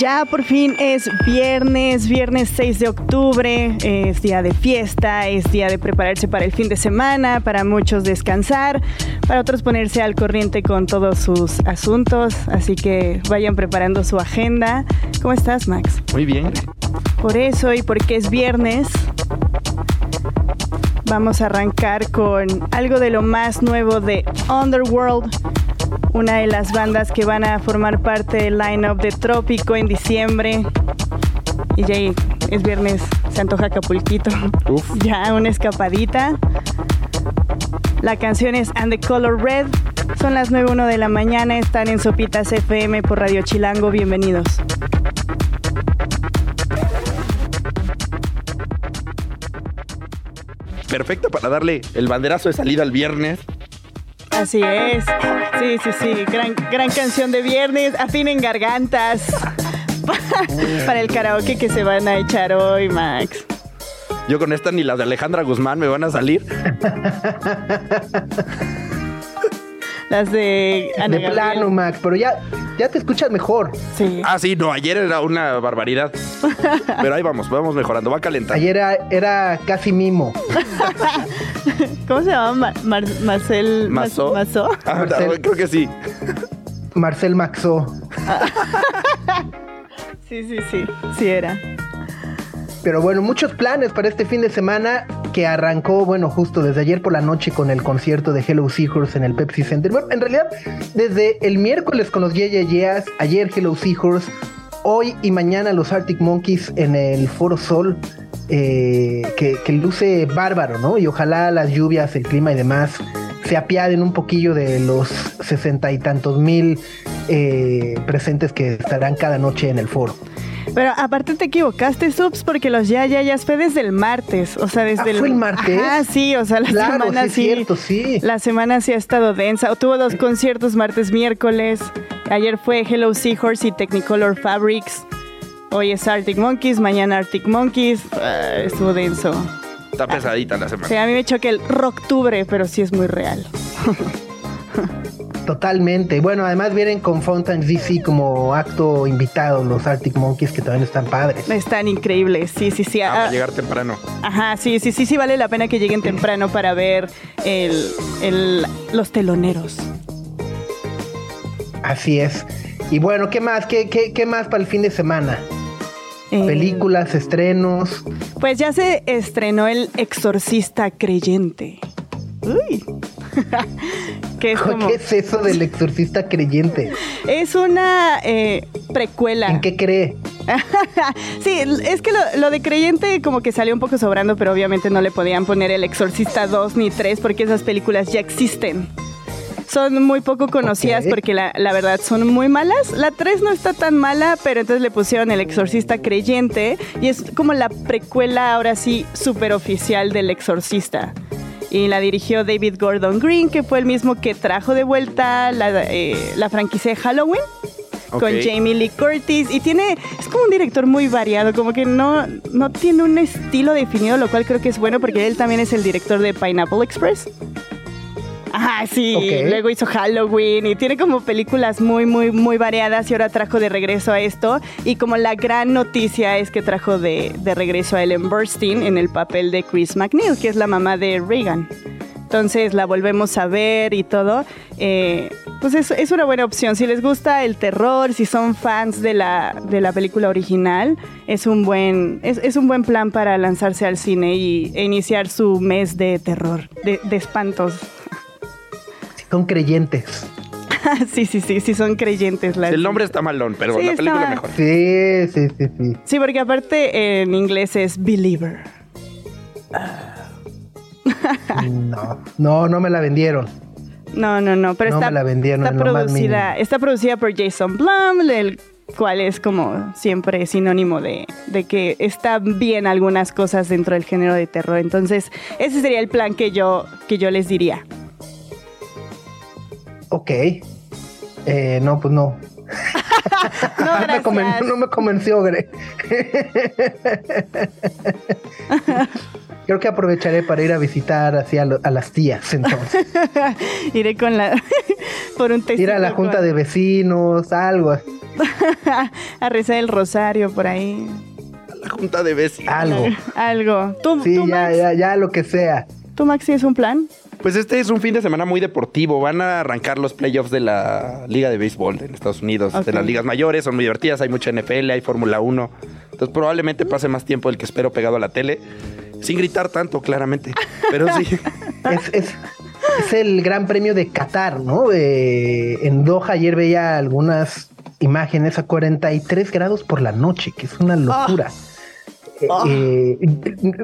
Ya por fin es viernes, viernes 6 de octubre, es día de fiesta, es día de prepararse para el fin de semana, para muchos descansar, para otros ponerse al corriente con todos sus asuntos, así que vayan preparando su agenda. ¿Cómo estás, Max? Muy bien. Por eso y porque es viernes, vamos a arrancar con algo de lo más nuevo de Underworld una de las bandas que van a formar parte del line-up de Trópico en diciembre. Y ya es viernes, se antoja Acapulquito. Ya una escapadita. La canción es And the Color Red. Son las 9.1 de la mañana, están en Sopitas FM por Radio Chilango. Bienvenidos. Perfecto para darle el banderazo de salida al viernes. Así es. Sí, sí, sí. Gran, gran canción de viernes. Afinen gargantas. Para el karaoke que se van a echar hoy, Max. Yo con esta ni las de Alejandra Guzmán me van a salir. Las de Ana De plano, Max, pero ya, ya te escuchas mejor. Sí. Ah, sí, no, ayer era una barbaridad. Pero ahí vamos, vamos mejorando, va a calentar. Ayer era, casi mimo. ¿Cómo se llama? Marcel Mazó. Ah, creo que sí. Marcel Maxó. sí, sí, sí, sí era. Pero bueno, muchos planes para este fin de semana que arrancó, bueno, justo desde ayer por la noche con el concierto de Hello Seahorse en el Pepsi Center. Bueno, en realidad, desde el miércoles con los Yeah Yeah Yeahs, ayer Hello Seahorse, hoy y mañana los Arctic Monkeys en el Foro Sol, eh, que, luce bárbaro, ¿no? Y ojalá las lluvias, el clima y demás se apiaden un poquillo de los sesenta y tantos mil eh, presentes que estarán cada noche en el foro. Pero aparte te equivocaste, Subs, porque los ya, ya, ya fue desde el martes. O sea, desde ah, ¿Fue el martes? Ah, sí, o sea, la semana sí. Cierto, sí. La semana sí ha estado densa. Tuvo dos conciertos martes, miércoles. Ayer fue Hello Seahorse y Technicolor Fabrics. Hoy es Arctic Monkeys, mañana Arctic Monkeys. Ah, estuvo denso. Está pesadita la semana. Sí, a mí me choca el rocktubre, pero sí es muy real. Totalmente. Bueno, además vienen con Fountain DC como acto invitado los Arctic Monkeys que también están padres. Están increíbles, sí, sí, sí. Ah, llegar temprano. Ajá, sí, sí, sí, sí vale la pena que lleguen temprano para ver el, los teloneros. Así es. Y bueno, ¿qué más? ¿Qué, qué, más para el fin de semana? Eh, Películas, estrenos. Pues ya se estrenó El Exorcista Creyente. Uy. ¿Qué es eso del exorcista creyente? Es una eh, precuela. ¿En qué cree? sí, es que lo, de creyente como que salió un poco sobrando, pero obviamente no le podían poner el exorcista 2 ni 3 porque esas películas ya existen. Son muy poco conocidas porque la, la, verdad son muy malas. La 3 no está tan mala, pero entonces le pusieron el exorcista creyente y es como la precuela ahora sí super oficial del exorcista y la dirigió David Gordon Green, que fue el mismo que trajo de vuelta la, eh, franquicia de Halloween. Con Jamie Lee Curtis y tiene, es como un director muy variado, como que no, no tiene un estilo definido, lo cual creo que es bueno porque él también es el director de Pineapple Express. Ajá, sí. Luego hizo Halloween y tiene como películas muy, muy, muy variadas y ahora trajo de regreso a esto. Y como la gran noticia es que trajo de, regreso a Ellen Burstyn en el papel de Chris McNeil, que es la mamá de Reagan. Entonces la volvemos a ver y todo. Eh, pues es, es, una buena opción. Si les gusta el terror, si son fans de la, de la película original, es un, buen, es, un buen plan para lanzarse al cine y, e iniciar su mes de terror, de, de espantos. Son creyentes. sí, sí, sí, sí, son creyentes. El nombre está malón, pero la película mejor. Sí, sí, sí, sí. Sí, porque aparte en inglés es believer. no, no, no me la vendieron. No, no, no, pero no está, me la vendieron está producida, está producida por Jason Blum, el cual es como siempre sinónimo de, de, que está bien algunas cosas dentro del género de terror. Entonces, ese sería el plan que yo, que yo les diría. Ok. Eh, no, pues no. no, me conven- gracias. no me convenció, Gre. Creo que aprovecharé para ir a visitar así a, lo- a las tías, entonces. Iré con la. por un testigo. Ir a la junta con- de vecinos, algo, a rezar el rosario por ahí. La junta de vecinos. algo. Algo. ¿Tú, Sí, tú, ya, Max? ya, ya, lo que sea. ¿Tú, Max, tienes un plan? Pues este es un fin de semana muy deportivo. Van a arrancar los playoffs de la Liga de Béisbol en Estados Unidos. De las ligas mayores, son muy divertidas. Hay mucha NFL, hay Fórmula 1. Entonces probablemente pase más tiempo del que espero pegado a la tele. Sin gritar tanto, claramente. Pero sí. Es, es, es el gran premio de Qatar, ¿no? Eh, en Doha ayer veía algunas imágenes a 43 grados por la noche, que es una locura. Eh, Ah. eh,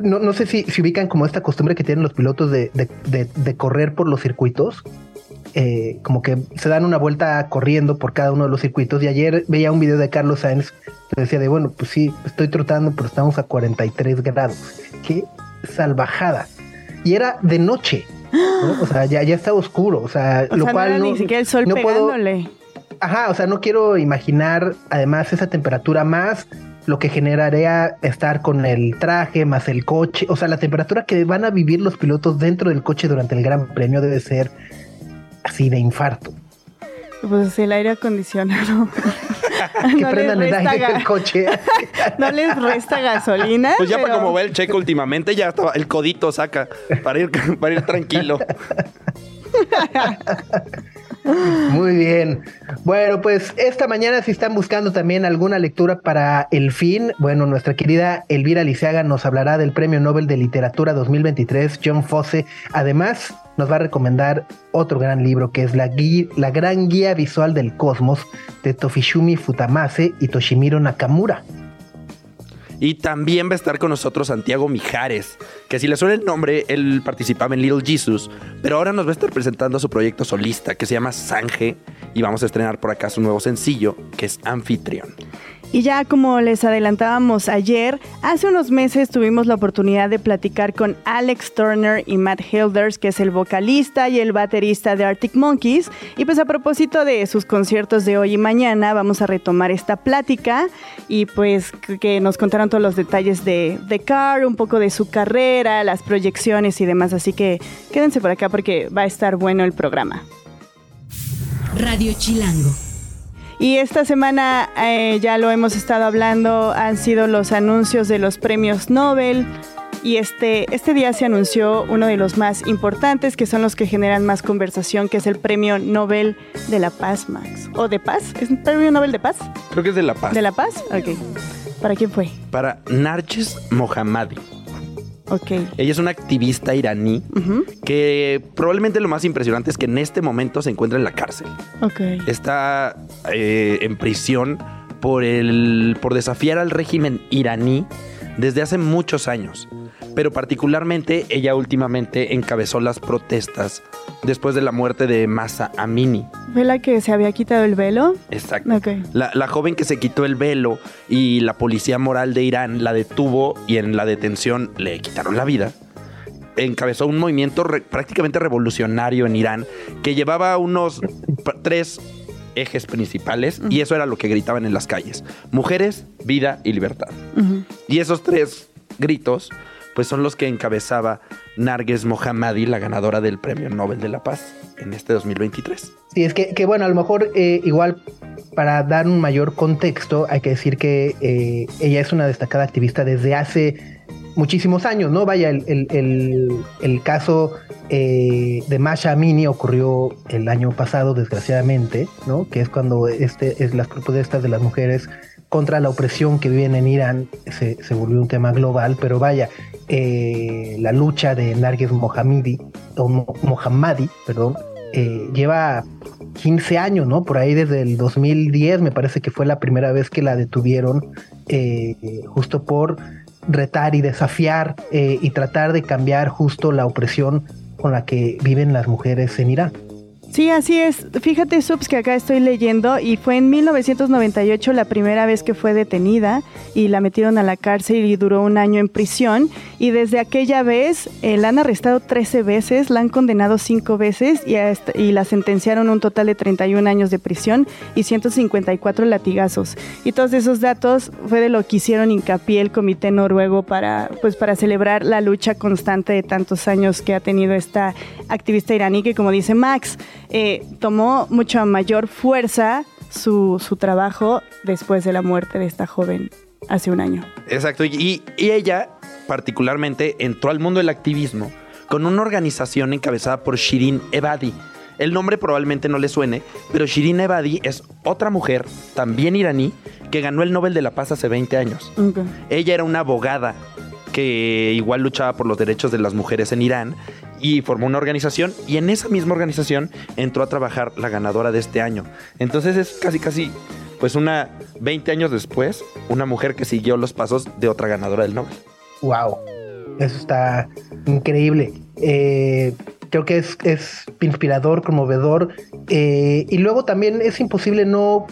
no, no sé si, si ubican como esta costumbre que tienen los pilotos de, de- de- de correr por los circuitos. Eh, como que se dan una vuelta corriendo por cada uno de los circuitos. Y ayer veía un video de Carlos Sainz que decía de, bueno, pues sí, estoy trotando, pero estamos a 43 grados. Qué salvajada. Y era de noche. ¿no? O sea, ya, ya está oscuro. O sea, O lo sea, cual no era no, ni siquiera el sol no puedo-. Ajá, o sea, no quiero imaginar además esa temperatura más lo que generaría estar con el traje más el coche, o sea, la temperatura que van a vivir los pilotos dentro del coche durante el Gran Premio debe ser así de infarto. Pues el aire acondicionado. Que No prendan el aire del coche. no les resta gasolina. Pues ya para como va el checo últimamente, ya estaba, el codito saca para ir, para ir tranquilo. Muy bien. Bueno, pues esta mañana si están buscando también alguna lectura para el fin, bueno, nuestra querida Elvira Liceaga nos hablará del Premio Nobel de Literatura 2023, John Fosse. Además, nos va a recomendar otro gran libro que es La, la Gran Guía Visual del Cosmos de Tofishumi Futamase y Toshimiro Nakamura. Y también va a estar con nosotros Santiago Mijares, que si le suena el nombre, él participaba en Little Jesus, pero ahora nos va a estar presentando su proyecto solista que se llama Sange y vamos a estrenar por acá su nuevo sencillo que es Anfitrión. Y ya como les adelantábamos ayer, hace unos meses tuvimos la oportunidad de platicar con Alex Turner y Matt Hilders, que es el vocalista y el baterista de Arctic Monkeys. Y pues a propósito de sus conciertos de hoy y mañana, vamos a retomar esta plática y pues que- que nos contaron todos los detalles de, de Carr, un poco de su carrera, las proyecciones y demás. Así que quédense por acá porque va a estar bueno el programa. Radio Chilango. Y esta semana eh, ya lo hemos estado hablando, han sido los anuncios de los premios Nobel. Y este, este día se anunció uno de los más importantes, que son los que generan más conversación, que es el Premio Nobel de la Paz, Max. ¿O de Paz? ¿Es un Premio Nobel de Paz? Creo que es de La Paz. ¿De la Paz? Ok. ¿Para quién fue? Para Narges Mohammadi. Ok. Ella es una activista iraní que probablemente lo más impresionante es que en este momento se encuentra en la cárcel. Ok. Está eh, en prisión por, el, por desafiar al régimen iraní desde hace muchos años. Pero particularmente ella últimamente encabezó las protestas después de la muerte de Masa Amini. ¿Fue la que se había quitado el velo? Exacto. La, la joven que se quitó el velo y la policía moral de Irán la detuvo y en la detención le quitaron la vida. Encabezó un movimiento re- prácticamente revolucionario en Irán que llevaba unos tres ejes principales y eso era lo que gritaban en las calles. Mujeres, vida y libertad. Y esos tres gritos pues son los que encabezaba Narges Mohammadi, la ganadora del Premio Nobel de la Paz en este 2023. Sí, es que, que bueno, a lo mejor eh, igual para dar un mayor contexto hay que decir que eh, ella es una destacada activista desde hace muchísimos años, ¿no? Vaya, el, el- el- caso eh, de Masha Amini ocurrió el año pasado, desgraciadamente, ¿no? Que es cuando este, es las protestas de las mujeres contra la opresión que viven en Irán se, se volvió un tema global, pero vaya, eh, la lucha de Narges Mohammadi, o Mo- Mohammadi, perdón, eh, lleva 15 años, ¿no? Por ahí desde el 2010 me parece que fue la primera vez que la detuvieron eh, justo por retar y desafiar y tratar de cambiar justo la opresión con la que viven las mujeres en Irán. Sí, así es. Fíjate, Subs, que acá estoy leyendo y fue en 1998 la primera vez que fue detenida y la metieron a la cárcel y duró un año en prisión. Y desde aquella vez eh, la han arrestado 13 veces, la han condenado 5 veces y, y la sentenciaron un total de 31 años de prisión y 154 latigazos. Y todos esos datos fue de lo que hicieron hincapié el Comité Noruego para, pues, para celebrar la lucha constante de tantos años que ha tenido esta activista iraní que, como dice Max, eh, tomó mucha mayor fuerza su, trabajo después de la muerte de esta joven hace un año. Exacto, y, y ella particularmente entró al mundo del activismo con una organización encabezada por Shirin Ebadi. El nombre probablemente no le suene, pero Shirin Ebadi es otra mujer, también iraní, que ganó el Nobel de la Paz hace 20 años. Ella era una abogada que igual luchaba por los derechos de las mujeres en Irán y formó una organización y en esa misma organización entró a trabajar la ganadora de este año. Entonces es casi casi pues una 20 años después, una mujer que siguió los pasos de otra ganadora del Nobel. Wow, eso está increíble. Eh, creo que es, es inspirador, conmovedor. Eh, y luego también es imposible no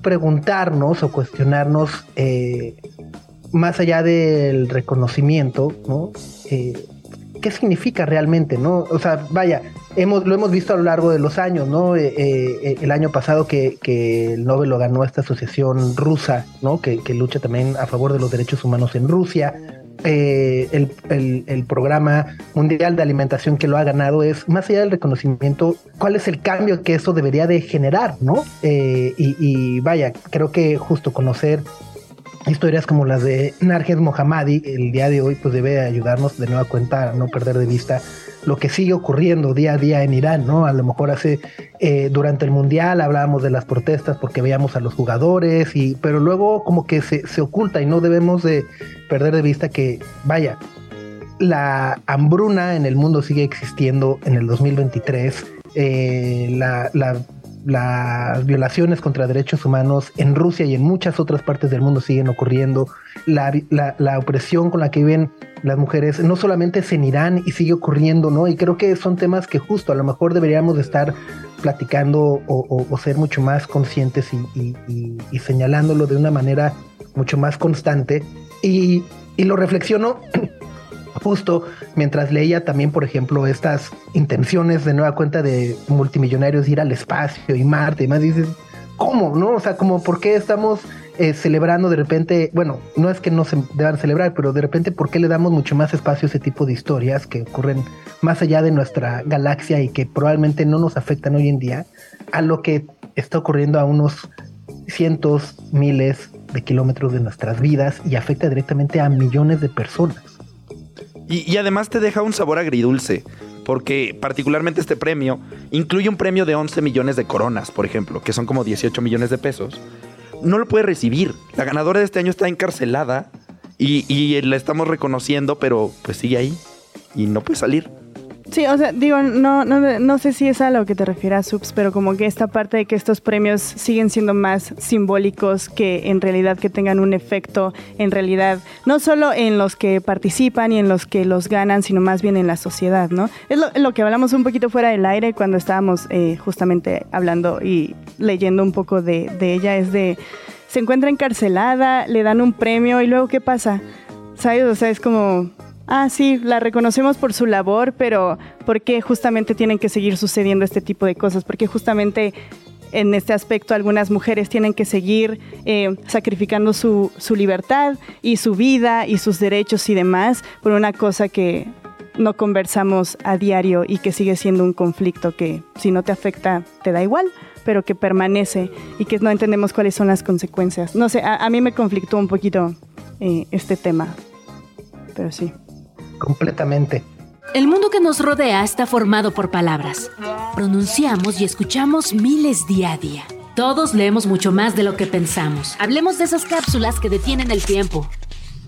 preguntarnos o cuestionarnos eh, más allá del reconocimiento, ¿no? Qué significa realmente, ¿no? O sea, vaya, hemos, lo hemos visto a lo largo de los años, ¿no? Eh, eh, el año pasado que, el Nobel lo ganó esta asociación rusa, ¿no? Que, lucha también a favor de los derechos humanos en Rusia. Eh, el, programa mundial de alimentación que lo ha ganado es, más allá del reconocimiento, cuál es el cambio que eso debería de generar, ¿no? y vaya, creo que justo conocer historias como las de Narges Mohammadi el día de hoy pues debe ayudarnos de nueva cuenta a no perder de vista lo que sigue ocurriendo día a día en Irán, ¿no? A lo mejor hace eh, durante el mundial hablábamos de las protestas porque veíamos a los jugadores y pero luego como que se, se oculta y no debemos de perder de vista que vaya la hambruna en el mundo sigue existiendo en el 2023 eh, la, la las violaciones contra derechos humanos en Rusia y en muchas otras partes del mundo siguen ocurriendo, la, opresión con la que viven las mujeres, no solamente es en Irán y sigue ocurriendo, ¿no? Y creo que son temas que justo a lo mejor deberíamos de estar platicando o, ser mucho más conscientes y, señalándolo de una manera mucho más constante. Y, y lo reflexiono justo mientras leía también, por ejemplo, estas intenciones de nueva cuenta de multimillonarios ir al espacio y Marte y más, dices, ¿cómo? ¿No? O sea, como por qué estamos eh, celebrando de repente, bueno, no es que no se deban celebrar, pero de repente, ¿por qué le damos mucho más espacio a ese tipo de historias que ocurren más allá de nuestra galaxia y que probablemente no nos afectan hoy en día a lo que está ocurriendo a unos cientos, miles de kilómetros de nuestras vidas y afecta directamente a millones de personas? Y, además te deja un sabor agridulce, porque particularmente este premio incluye un premio de 11 millones de coronas, por ejemplo, que son como 18 millones de pesos. No lo puede recibir. La ganadora de este año está encarcelada y, y la estamos reconociendo, pero pues sigue ahí y no puede salir. Sí, o sea, digo, no, no, no sé si es a lo que te refieres, Subs, pero como que esta parte de que estos premios siguen siendo más simbólicos que en realidad que tengan un efecto en realidad, no solo en los que participan y en los que los ganan, sino más bien en la sociedad, ¿no? Es lo, que hablamos un poquito fuera del aire cuando estábamos eh, justamente hablando y leyendo un poco de, de ella, es de, se encuentra encarcelada, le dan un premio y luego ¿qué pasa? ¿Sabes? O sea, es como ah, sí, la reconocemos por su labor, pero ¿por qué justamente tienen que seguir sucediendo este tipo de cosas? Porque justamente en este aspecto algunas mujeres tienen que seguir eh, sacrificando su, su, libertad y su vida y sus derechos y demás por una cosa que no conversamos a diario y que sigue siendo un conflicto que si no te afecta te da igual pero que permanece y que no entendemos cuáles son las consecuencias. No sé, a, mí me conflictó un poquito eh, este tema, pero sí completamente. El mundo que nos rodea está formado por palabras. Pronunciamos y escuchamos miles día a día. Todos leemos mucho más de lo que pensamos. Hablemos de esas cápsulas que detienen el tiempo.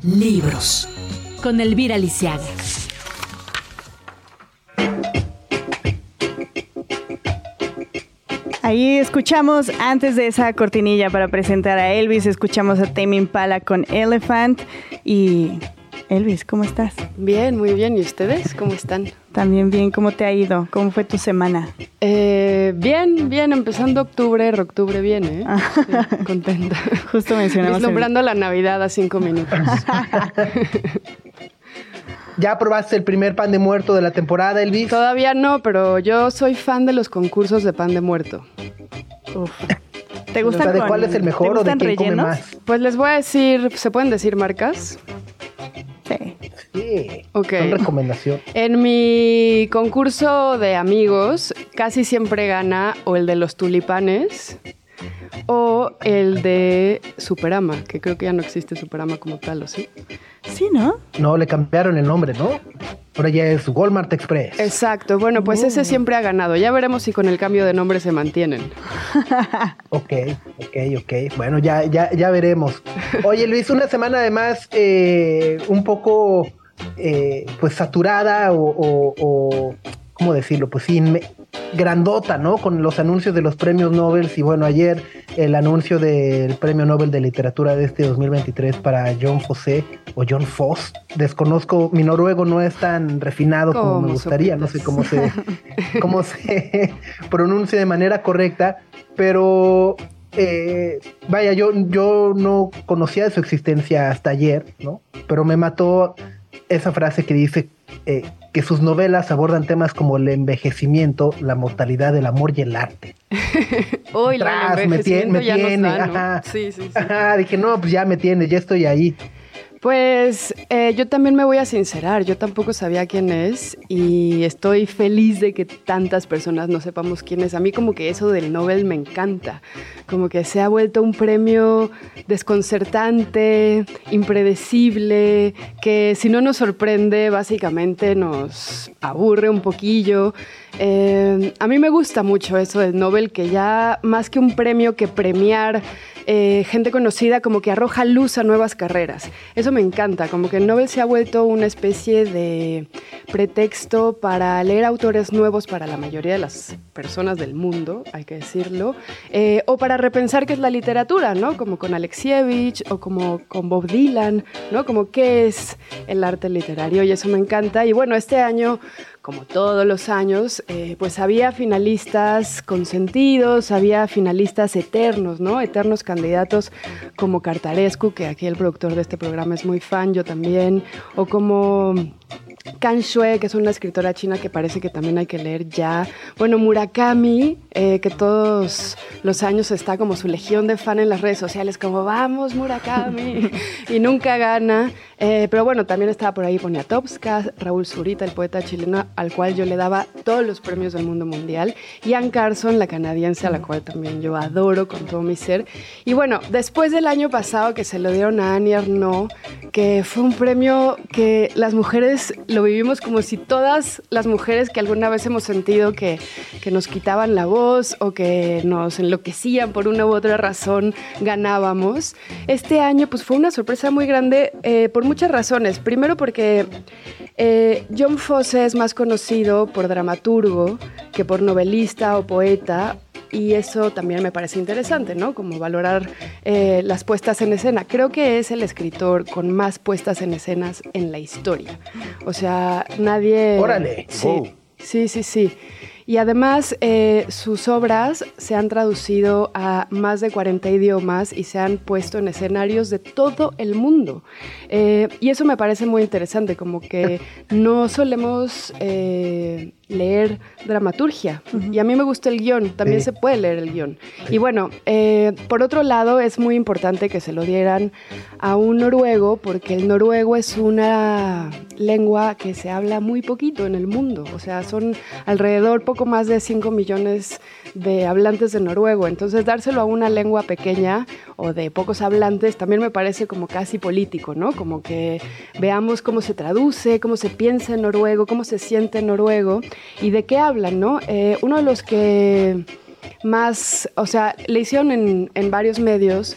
Libros. Con Elvira Lisiaga. Ahí escuchamos, antes de esa cortinilla para presentar a Elvis, escuchamos a Tame Impala con Elephant y Elvis, ¿cómo estás? Bien, muy bien. ¿Y ustedes cómo están? También bien. ¿Cómo te ha ido? ¿Cómo fue tu semana? Eh, bien, bien, empezando octubre, octubre viene, ¿eh? contenta. Justo mencionamos. Vislumbrando la Navidad a cinco minutos. ¿Ya probaste el primer pan de muerto de la temporada, Elvis? Todavía no, pero yo soy fan de los concursos de pan de muerto. Uf. ¿Te gusta ¿de cuál es el mejor o de quién come más? Pues les voy a decir, ¿se pueden decir marcas? Sí. Sí. Ok. Son recomendación. En mi concurso de amigos, casi siempre gana o el de los tulipanes o el de Superama, que creo que ya no existe Superama como tal, ¿o sí? Sí, ¿no? No, le cambiaron el nombre, ¿no? Ahora ya es Walmart Express. Exacto, bueno, pues ese siempre ha ganado. Ya veremos si con el cambio de nombre se mantienen. ok, ok, ok. Bueno, ya, ya, ya veremos. Oye, Luis, una semana además eh, un poco eh, pues saturada o, o, o, ¿cómo decirlo? Pues sin grandota, ¿no? Con los anuncios de los premios Nobel y bueno, ayer el anuncio del Premio Nobel de Literatura de este 2023 para John Fosse o John Foss. Desconozco, mi noruego no es tan refinado como me gustaría, no sé cómo se, cómo se pronuncia de manera correcta, pero eh, vaya, yo, yo no conocía de su existencia hasta ayer, ¿no? Pero me mató esa frase que dice eh, que sus novelas abordan temas como el envejecimiento, la mortalidad, el amor y el arte. Uy, el me tiene, me ya tiene, ajá. Sí, sí, sí. Ajá, dije, no, pues ya me tiene, ya estoy ahí. Pues eh, yo también me voy a sincerar, yo tampoco sabía quién es y estoy feliz de que tantas personas no sepamos quién es. A mí como que eso del Nobel me encanta, como que se ha vuelto un premio desconcertante, impredecible, que si no nos sorprende básicamente nos aburre un poquillo. Eh, a mí me gusta mucho eso del Nobel, que ya más que un premio que premiar eh, gente conocida, como que arroja luz a nuevas carreras. Eso me encanta, como que el Nobel se ha vuelto una especie de pretexto para leer autores nuevos para la mayoría de las personas del mundo, hay que decirlo, eh, o para repensar qué es la literatura, ¿no? Como con Alexievich o como con Bob Dylan, ¿no? Como qué es el arte literario y eso me encanta. Y bueno, este año como todos los años, eh, pues había finalistas consentidos, había finalistas eternos, ¿no? Eternos candidatos como Cartarescu, que aquí el productor de este programa es muy fan, yo también, o como Kan Shui, que es una escritora china que parece que también hay que leer ya. Bueno, Murakami, eh, que todos los años está como su legión de fan en las redes sociales, como vamos Murakami, y nunca gana. Eh, pero bueno, también estaba por ahí Poniatowska, Raúl Zurita, el poeta chileno al cual yo le daba todos los premios del mundo mundial, y Ann Carson, la canadiense, a la cual también yo adoro con todo mi ser. Y bueno, después del año pasado que se lo dieron a Annie Arnaud, que fue un premio que las mujeres lo vivimos como si todas las mujeres que alguna vez hemos sentido que, que nos quitaban la voz o que nos enloquecían por una u otra razón, ganábamos. Este año pues fue una sorpresa muy grande eh, por muchas razones. Primero porque eh, John Fosse es más conocido por dramaturgo que por novelista o poeta y eso también me parece interesante, ¿no? Como valorar eh, las puestas en escena. Creo que es el escritor con más puestas en escenas en la historia. O sea, nadie... Órale. Sí, Oh. sí, sí, sí. Y además eh, sus obras se han traducido a más de 40 idiomas y se han puesto en escenarios de todo el mundo. Eh, y eso me parece muy interesante, como que no solemos eh, leer dramaturgia. Y a mí me gusta el guion, también Sí. se puede leer el guion. Y bueno, eh, por otro lado, es muy importante que se lo dieran a un noruego, porque el noruego es una lengua que se habla muy poquito en el mundo. O sea, son alrededor poco más de 5 millones de hablantes de noruego. Entonces, dárselo a una lengua pequeña o de pocos hablantes también me parece como casi político, ¿no? Como que veamos cómo se traduce, cómo se piensa en noruego, cómo se siente en noruego y de qué hablan, ¿no? Eh, uno de los que más, o sea, le hicieron en, en varios medios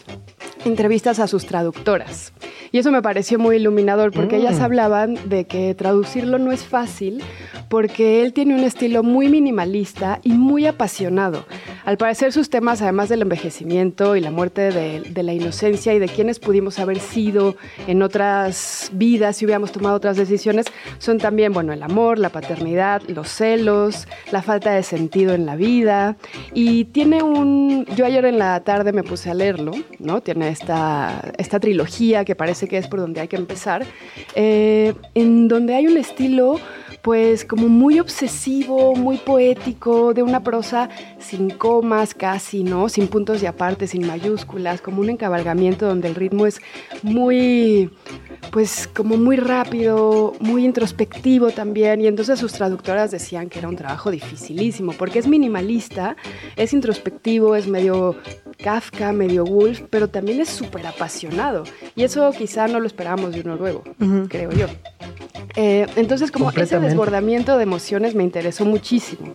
entrevistas a sus traductoras. Y eso me pareció muy iluminador porque ellas hablaban de que traducirlo no es fácil porque él tiene un estilo muy minimalista y muy apasionado. al parecer sus temas, además del envejecimiento y la muerte de, de la inocencia y de quienes pudimos haber sido en otras vidas si hubiéramos tomado otras decisiones, son también, bueno, el amor, la paternidad, los celos, la falta de sentido en la vida. Y tiene un... Yo ayer en la tarde me puse a leerlo, ¿no? Tiene esta, trilogía que parece que es por donde hay que empezar, eh, en donde hay un estilo pues como muy obsesivo, muy poético, de una prosa sin comas casi, ¿no? Sin puntos de aparte, sin mayúsculas, como un encabalgamiento donde el ritmo es muy, pues como muy rápido, muy introspectivo también. Y entonces sus traductoras decían que era un trabajo dificilísimo, porque es minimalista, es introspectivo, es medio Kafka, medio Wolf, pero también es súper apasionado. Y eso quizá no lo esperábamos de un noruego, creo yo. Eh, entonces, como ese desbordamiento de emociones me interesó muchísimo.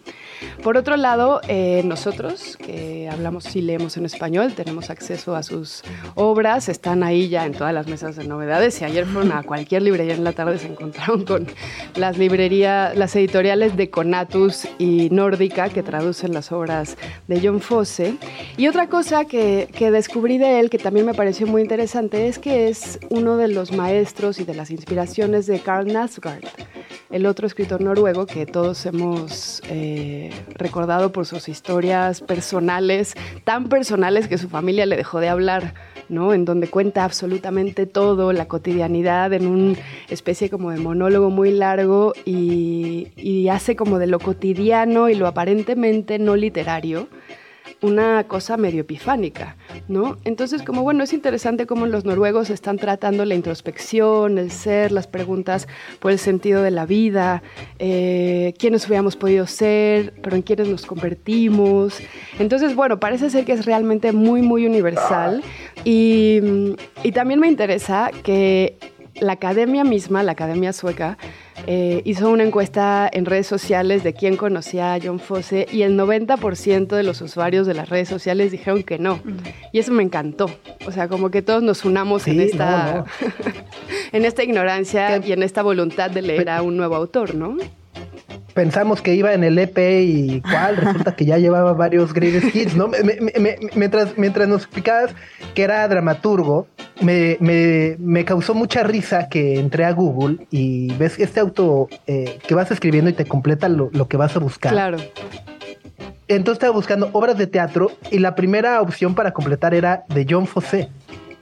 Por otro lado, eh, nosotros que hablamos y leemos en español, tenemos acceso a sus obras, están ahí ya en todas las mesas de novedades. Y ayer fueron a cualquier librería en la tarde, se encontraron con las librerías, las editoriales de Conatus y Nórdica que traducen las obras de John Fosse. Y otra cosa que, que descubrí de él, que también me pareció muy interesante, es que es uno de los maestros y de las inspiraciones de Carl Nasgard, el otro escritor noruego que todos hemos eh, recordado por sus historias personales, tan personales que su familia le dejó de hablar, ¿no? En donde cuenta absolutamente todo, la cotidianidad, en una especie como de monólogo muy largo y, y hace como de lo cotidiano y lo aparentemente no literario una cosa medio epifánica, ¿no? Entonces, como bueno, es interesante cómo los noruegos están tratando la introspección, el ser, las preguntas por el sentido de la vida, eh, quiénes hubiéramos podido ser, pero en quiénes nos convertimos. Entonces, bueno, parece ser que es realmente muy, muy universal y, y también me interesa que la academia misma, la academia sueca, eh, hizo una encuesta en redes sociales de quién conocía a John Fosse y el 90% de los usuarios de las redes sociales dijeron que no. Y eso me encantó. O sea, como que todos nos unamos en, esta, en esta ignorancia y en esta voluntad de leer a un nuevo autor, ¿no? Pensamos que iba en el EP y cuál, resulta que ya llevaba varios greatest hits, ¿no? mientras, mientras nos explicabas que era dramaturgo, me, causó mucha risa que entré a Google y ves este auto eh, que vas escribiendo y te completa lo, lo que vas a buscar. Claro. Entonces estaba buscando obras de teatro y la primera opción para completar era de John Fosse.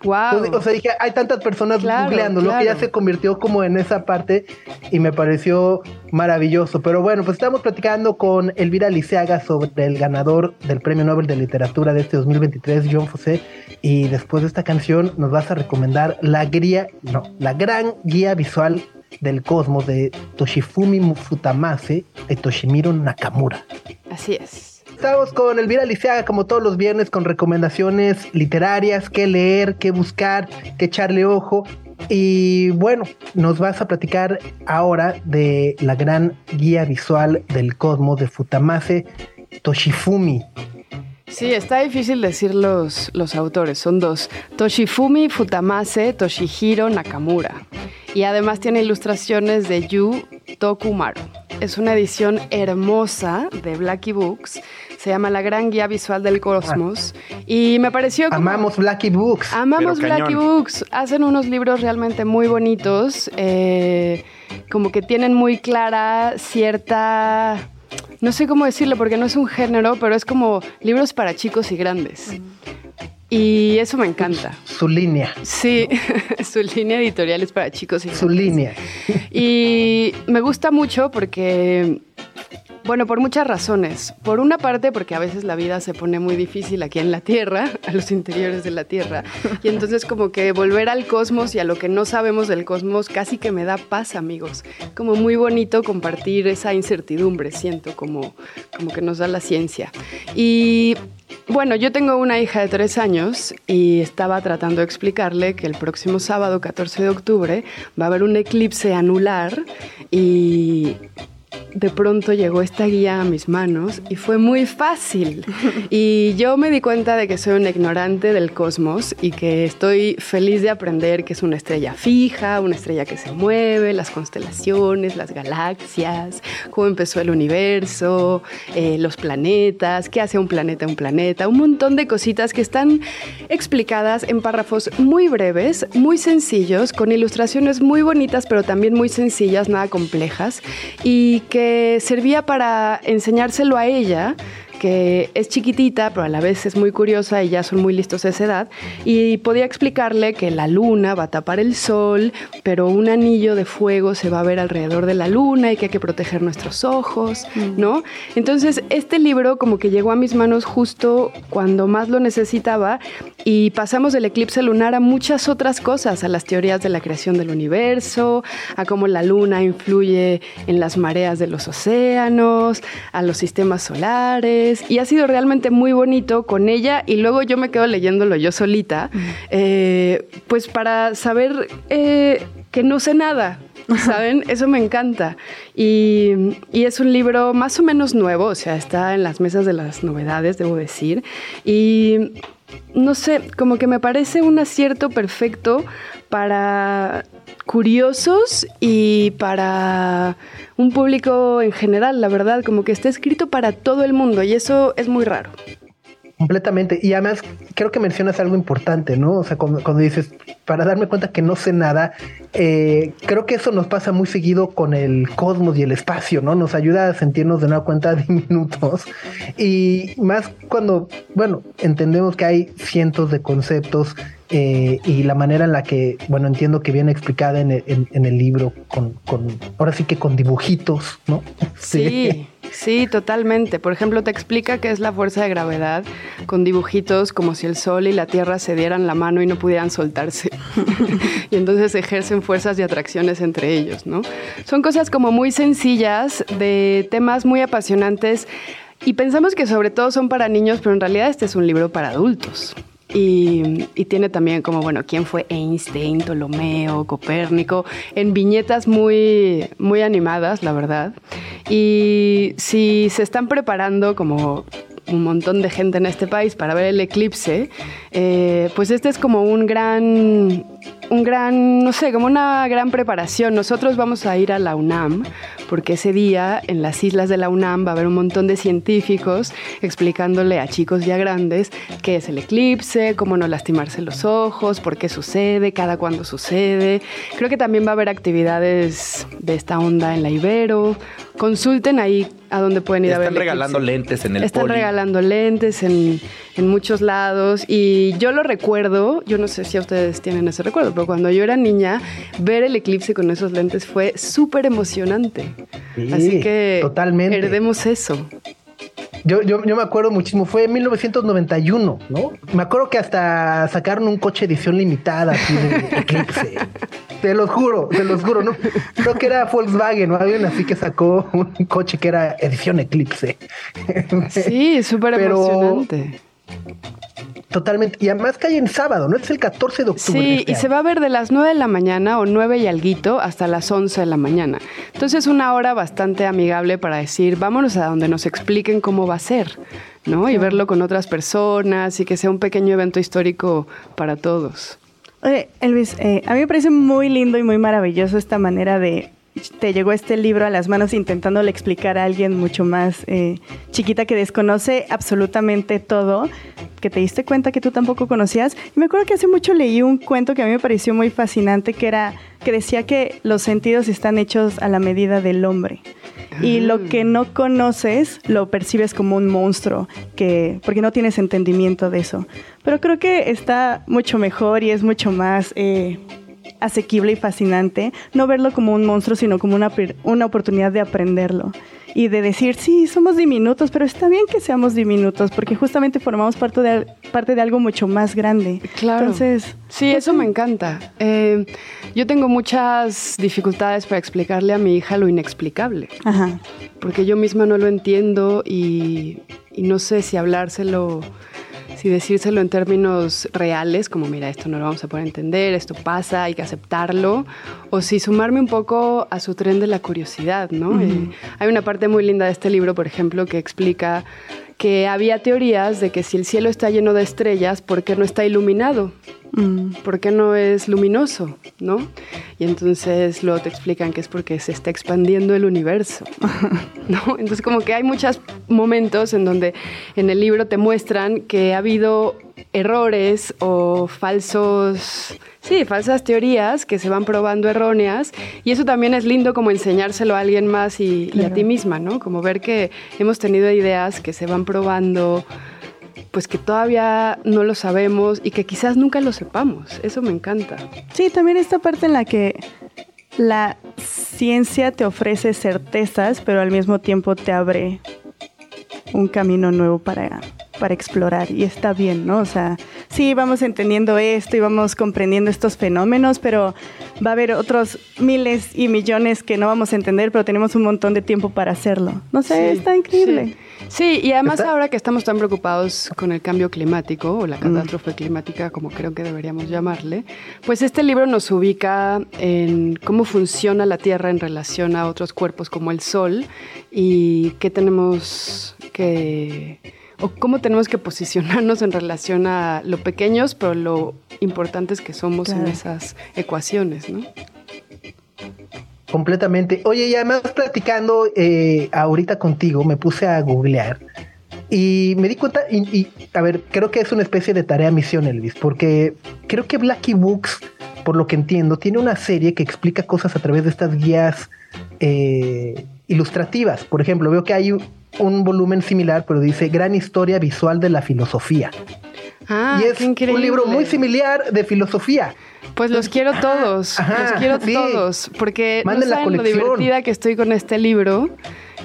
Wow. o sea, dije, hay tantas personas googleando, lo que ya se convirtió como en esa parte y me pareció maravilloso. Pero bueno, pues estamos platicando con Elvira Liceaga sobre el ganador del Premio Nobel de Literatura de este 2023, John Fosse. Y después de esta canción nos vas a recomendar la guía, no, la gran guía visual del cosmos de Toshifumi Futamase y Toshimiro Nakamura. Así es. Estamos con Elvira Liceaga, como todos los viernes, con recomendaciones literarias, qué leer, qué buscar, qué echarle ojo. Y bueno, nos vas a platicar ahora de la gran guía visual del cosmos de Futamase Toshifumi. Sí, está difícil decir los, los autores, son dos, Toshifumi Futamase Toshihiro Nakamura. Y además tiene ilustraciones de Yu Tokumaru. Es una edición hermosa de Blacky Books se llama La Gran Guía Visual del Cosmos. Y me pareció como, Amamos Blacky Books. Amamos Blacky Books. Hacen unos libros realmente muy bonitos, eh, como que tienen muy clara cierta... No sé cómo decirlo porque no es un género, pero es como libros para chicos y grandes. Y eso me encanta. Su línea. Sí, su línea editorial es para chicos y grandes. Su línea. Y me gusta mucho porque bueno, por muchas razones. Por una parte, porque a veces la vida se pone muy difícil aquí en la Tierra, a los interiores de la Tierra. Y entonces como que volver al cosmos y a lo que no sabemos del cosmos casi que me da paz, amigos. Como muy bonito compartir esa incertidumbre, siento, como, como que nos da la ciencia. Y bueno, yo tengo una hija de tres años y estaba tratando de explicarle que el próximo sábado, 14 de octubre, va a haber un eclipse anular y de pronto llegó esta guía a mis manos y fue muy fácil. Y yo me di cuenta de que soy un ignorante del cosmos y que estoy feliz de aprender que es una estrella fija, una estrella que se mueve, las constelaciones, las galaxias, cómo empezó el universo, eh, los planetas, qué hace un planeta un planeta, un montón de cositas que están explicadas en párrafos muy breves, muy sencillos, con ilustraciones muy bonitas, pero también muy sencillas, nada complejas, y que servía para enseñárselo a ella que es chiquitita, pero a la vez es muy curiosa y ya son muy listos a esa edad, y podía explicarle que la luna va a tapar el sol, pero un anillo de fuego se va a ver alrededor de la luna y que hay que proteger nuestros ojos, mm. ¿no? Entonces, este libro como que llegó a mis manos justo cuando más lo necesitaba y pasamos del eclipse lunar a muchas otras cosas, a las teorías de la creación del universo, a cómo la luna influye en las mareas de los océanos, a los sistemas solares, y ha sido realmente muy bonito con ella y luego yo me quedo leyéndolo yo solita, eh, pues para saber eh, que no sé nada, ¿saben? Eso me encanta. Y, y, es un libro más o menos nuevo, o sea, está en las mesas de las novedades, debo decir. Y no sé, como que me parece un acierto perfecto para curiosos y para un público en general, la verdad, como que está escrito para todo el mundo y eso es muy raro. Completamente. Y además creo que mencionas algo importante, ¿no? O sea, cuando, dices, para darme cuenta que no sé nada, eh, creo que eso nos pasa muy seguido con el cosmos y el espacio, ¿no? Nos ayuda a sentirnos de una cuenta diminutos. Y más cuando, bueno, entendemos que hay cientos de conceptos eh, y la manera en la que, bueno, entiendo que viene explicada en el, libro con, ahora sí que con dibujitos, ¿no? Sí, sí, totalmente. Por ejemplo, te explica qué es la fuerza de gravedad con dibujitos como si el Sol y la Tierra se dieran la mano y no pudieran soltarse. y entonces ejercen fuerzas y atracciones entre ellos, ¿no? Son cosas como muy sencillas de temas muy apasionantes. Y pensamos que sobre todo son para niños, pero en realidad este es un libro para adultos. Y, tiene también como, bueno, quién fue Einstein, Ptolomeo, Copérnico, en viñetas muy, muy animadas, la verdad. Y si se están preparando como un montón de gente en este país para ver el eclipse, eh, pues este es como un gran un gran, no sé, como una gran preparación. Nosotros vamos a ir a la UNAM, porque ese día en las islas de la UNAM va a haber un montón de científicos explicándole a chicos ya grandes qué es el eclipse, cómo no lastimarse los ojos, por qué sucede, cada cuándo sucede. Creo que también va a haber actividades de esta onda en la Ibero. Consulten ahí a dónde pueden ir a ver. Están regalando lentes en el Están regalando lentes en, en muchos lados y yo lo recuerdo, yo no sé si a ustedes tienen ese recuerdo, pero cuando yo era niña, ver el eclipse con esos lentes fue súper emocionante. Así que totalmente. heredemos eso. Yo, yo, yo, me acuerdo muchísimo, fue en 1991, ¿no? Me acuerdo que hasta sacaron un coche edición limitada así de Eclipse. te lo juro, te lo juro, ¿no? Creo que era Volkswagen, ¿no? Alguien así que sacó un coche que era edición Eclipse. Sí, súper emocionante. Totalmente. Y además cae en sábado, ¿no? Es el 14 de octubre. Sí, este y se va a ver de las 9 de la mañana o 9 y alguito hasta las 11 de la mañana. Entonces una hora bastante amigable para decir, vámonos a donde nos expliquen cómo va a ser, ¿no? Y verlo con otras personas y que sea un pequeño evento histórico para todos. Oye, Elvis, eh, a mí me parece muy lindo y muy maravilloso esta manera de te llegó este libro a las manos intentándole explicar a alguien mucho más eh, chiquita que desconoce absolutamente todo, que te diste cuenta que tú tampoco conocías. Y me acuerdo que hace mucho leí un cuento que a mí me pareció muy fascinante, que era que decía que los sentidos están hechos a la medida del hombre. Y lo que no conoces lo percibes como un monstruo, que, porque no tienes entendimiento de eso. Pero creo que está mucho mejor y es mucho más... Eh, asequible y fascinante, no verlo como un monstruo, sino como una, una oportunidad de aprenderlo y de decir, sí, somos diminutos, pero está bien que seamos diminutos, porque justamente formamos parte de, parte de algo mucho más grande. Claro. Entonces, sí, eso me encanta. Eh, yo tengo muchas dificultades para explicarle a mi hija lo inexplicable, Ajá. porque yo misma no lo entiendo y, y no sé si hablárselo si decírselo en términos reales, como mira, esto no lo vamos a poder entender, esto pasa, hay que aceptarlo, o si sumarme un poco a su tren de la curiosidad, ¿no? Eh, hay una parte muy linda de este libro, por ejemplo, que explica que había teorías de que si el cielo está lleno de estrellas, ¿por qué no está iluminado? Mm. ¿Por qué no es luminoso? ¿No? Y entonces luego te explican que es porque se está expandiendo el universo. ¿no? Entonces como que hay muchos momentos en donde en el libro te muestran que ha habido errores o falsos Sí, falsas teorías que se van probando erróneas y eso también es lindo como enseñárselo a alguien más y, a ti misma, ¿no? Como ver que hemos tenido ideas que se van probando, pues que todavía no lo sabemos y que quizás nunca lo sepamos. Eso me encanta. Sí, también esta parte en la que la ciencia te ofrece certezas, pero al mismo tiempo te abre un camino nuevo para, para explorar y está bien, ¿no? O sea, sí, vamos entendiendo esto y vamos comprendiendo estos fenómenos, pero va a haber otros miles y millones que no vamos a entender, pero tenemos un montón de tiempo para hacerlo. No sé, está increíble. Sí. y además ahora que estamos tan preocupados con el cambio climático o la mm. catástrofe climática, como creo que deberíamos llamarle, pues este libro nos ubica en cómo funciona la Tierra en relación a otros cuerpos como el Sol y qué tenemos que o cómo tenemos que posicionarnos en relación a lo pequeños, pero lo importantes que somos en esas ecuaciones, ¿no? Completamente. Oye, y además platicando eh, ahorita contigo, me puse a googlear y me di cuenta, y, a ver, creo que es una especie de tarea misión, Elvis, porque creo que Blacky Books, por lo que entiendo, tiene una serie que explica cosas a través de estas guías eh, ilustrativas. Por ejemplo, veo que hay un volumen similar, pero dice Gran Historia Visual de la Filosofía. Ah, y es un libro muy similar de filosofía. Pues los quiero todos, los quiero todos, porque no saben lo divertida que estoy con este libro,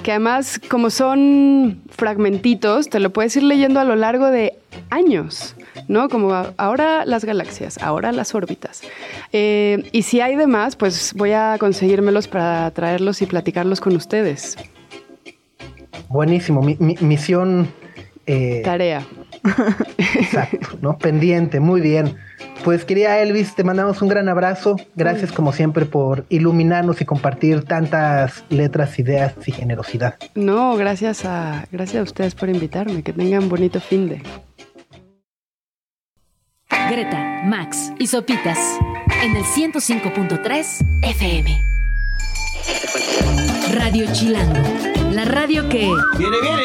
que además como son fragmentitos, te lo puedes ir leyendo a lo largo de años, ¿no? Como ahora las galaxias, ahora las órbitas. Eh, y si hay demás, pues voy a conseguírmelos para traerlos y platicarlos con ustedes. Buenísimo, mi, misión... Eh, Tarea. Exacto, ¿no? Pendiente, muy bien. Pues quería Elvis, te mandamos un gran abrazo. Gracias como siempre por iluminarnos y compartir tantas letras, ideas y generosidad. No, gracias a, gracias a ustedes por invitarme. Que tengan bonito fin de. Greta, Max y Sopitas en el 105.3 FM. Radio Chilango la radio que... Viene, viene,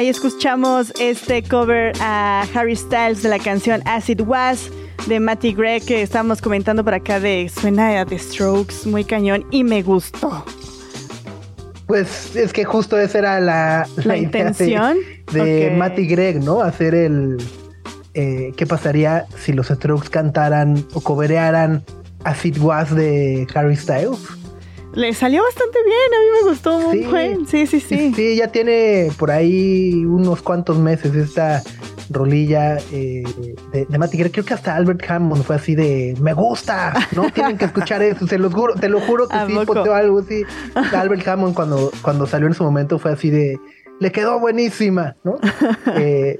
Ahí escuchamos este cover a Harry Styles de la canción Acid Was de Matty Gregg que estábamos comentando por acá de suena de Strokes muy cañón y me gustó. Pues es que justo esa era la, la, intención de, Matty Gregg, ¿no? Hacer el eh, qué pasaría si los Strokes cantaran o coberearan As It Was de Harry Styles. Le salió bastante bien, a mí me gustó muy sí, Sí, sí, sí. Sí, ya tiene por ahí unos cuantos meses esta rolilla eh, de, de Creo que hasta Albert Hammond fue así de me gusta, ¿no? Tienen que escuchar eso, se los juro, te lo juro que sí, poteó algo así. Albert Hammond cuando, cuando salió en su momento fue así de le quedó buenísima, ¿no? Eh,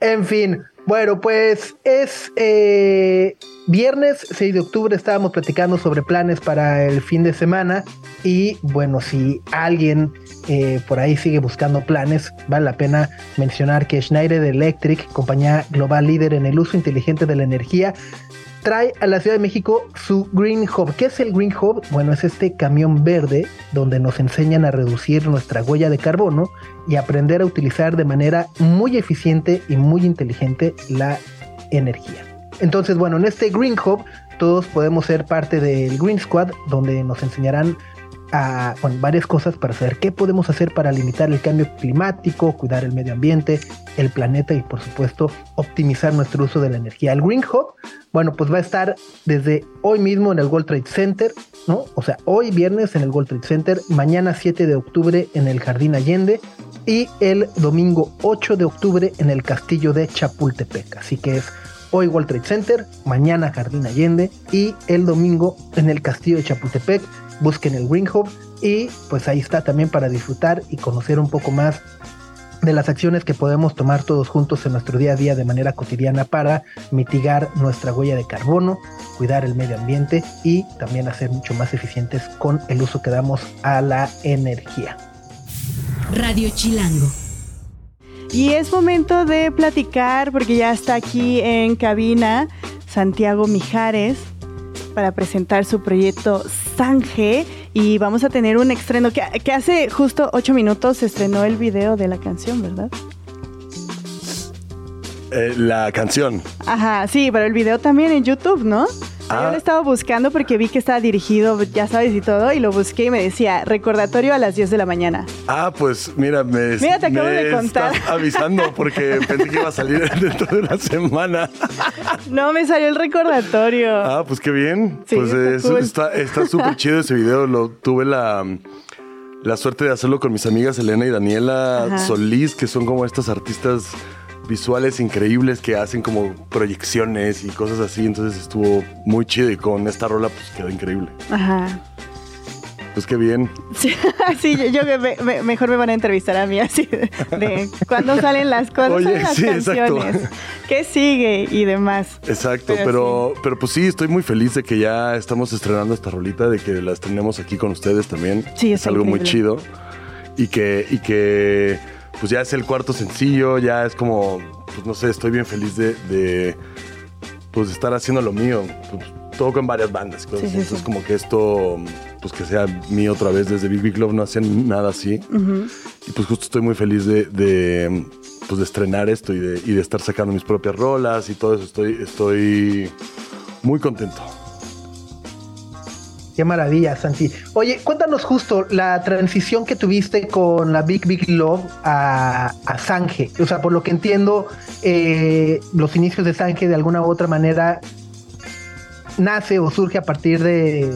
en fin, bueno, pues es eh, viernes 6 de octubre, estábamos platicando sobre planes para el fin de semana y bueno, si alguien eh, por ahí sigue buscando planes, vale la pena mencionar que Schneider Electric, compañía global líder en el uso inteligente de la energía, trae a la Ciudad de México su Green Hub. ¿Qué es el Green Hub? Bueno, es este camión verde donde nos enseñan a reducir nuestra huella de carbono y aprender a utilizar de manera muy eficiente y muy inteligente la energía. Entonces, bueno, en este Green Hub todos podemos ser parte del Green Squad donde nos enseñarán a varias cosas para saber qué podemos hacer para limitar el cambio climático, cuidar el medio ambiente, el planeta y por supuesto optimizar nuestro uso de la energía. El Green Hub, bueno, pues va a estar desde hoy mismo en el World Trade Center, ¿no? O sea, hoy viernes en el World Trade Center, mañana 7 de octubre en el Jardín Allende y el domingo 8 de octubre en el castillo de Chapultepec. Así que es hoy World Trade Center, mañana Jardín Allende y el domingo en el castillo de Chapultepec. Busquen el Green y pues ahí está también para disfrutar y conocer un poco más de las acciones que podemos tomar todos juntos en nuestro día a día de manera cotidiana para mitigar nuestra huella de carbono, cuidar el medio ambiente y también hacer mucho más eficientes con el uso que damos a la energía. Radio Chilango. Y es momento de platicar porque ya está aquí en cabina Santiago Mijares para presentar su proyecto Sange y vamos a tener un estreno que, que hace justo ocho minutos se estrenó el video de la canción, ¿verdad? Eh, la canción. Ajá, sí, pero el video también en YouTube, ¿no? Ah. Yo lo estaba buscando porque vi que estaba dirigido, ya sabes, y todo, y lo busqué y me decía, recordatorio a las 10 de la mañana. Ah, pues mira, me, Mira, te acabo me de contar. estás avisando porque pensé que iba a salir dentro de una semana. No, me salió el recordatorio. Ah, pues qué bien. Sí, pues está es- cool. está está súper chido ese video. Lo tuve la, la suerte de hacerlo con mis amigas Elena y Daniela Ajá. Solís, que son como estas artistas visuales increíbles que hacen como proyecciones y cosas así. Entonces estuvo muy chido y con esta rola pues quedó increíble. Ajá. Pues qué bien. Sí, sí, yo, yo me- me- mejor me van a entrevistar a mí así de, de cuándo salen las cuándo Oye, salen las sí, exacto. canciones, qué sigue y demás. Exacto, Pero pero, pero, pues sí, estoy muy feliz de que ya estamos estrenando esta rolita, de que la estrenemos aquí con ustedes también. Sí, es algo muy chido. Y que, y que pues ya es el cuarto sencillo, ya es como, pues no sé, estoy bien feliz de, de pues estar haciendo lo mío. Pues, toco en varias bandas, y cosas Sí, así. sí, entonces sí. como que esto, pues que sea mío otra vez desde Big Big Love, no hacían nada así. Y pues justo estoy muy feliz de, de, pues, de estrenar esto y de, y de estar sacando mis propias rolas y todo eso. Estoy, estoy muy contento. Qué maravilla, Santi. Oye, cuéntanos justo la transición que tuviste con la Big Big Love a, a Sange. O sea, por lo que entiendo, eh, los inicios de Sange de alguna u otra manera nace o surge a partir de,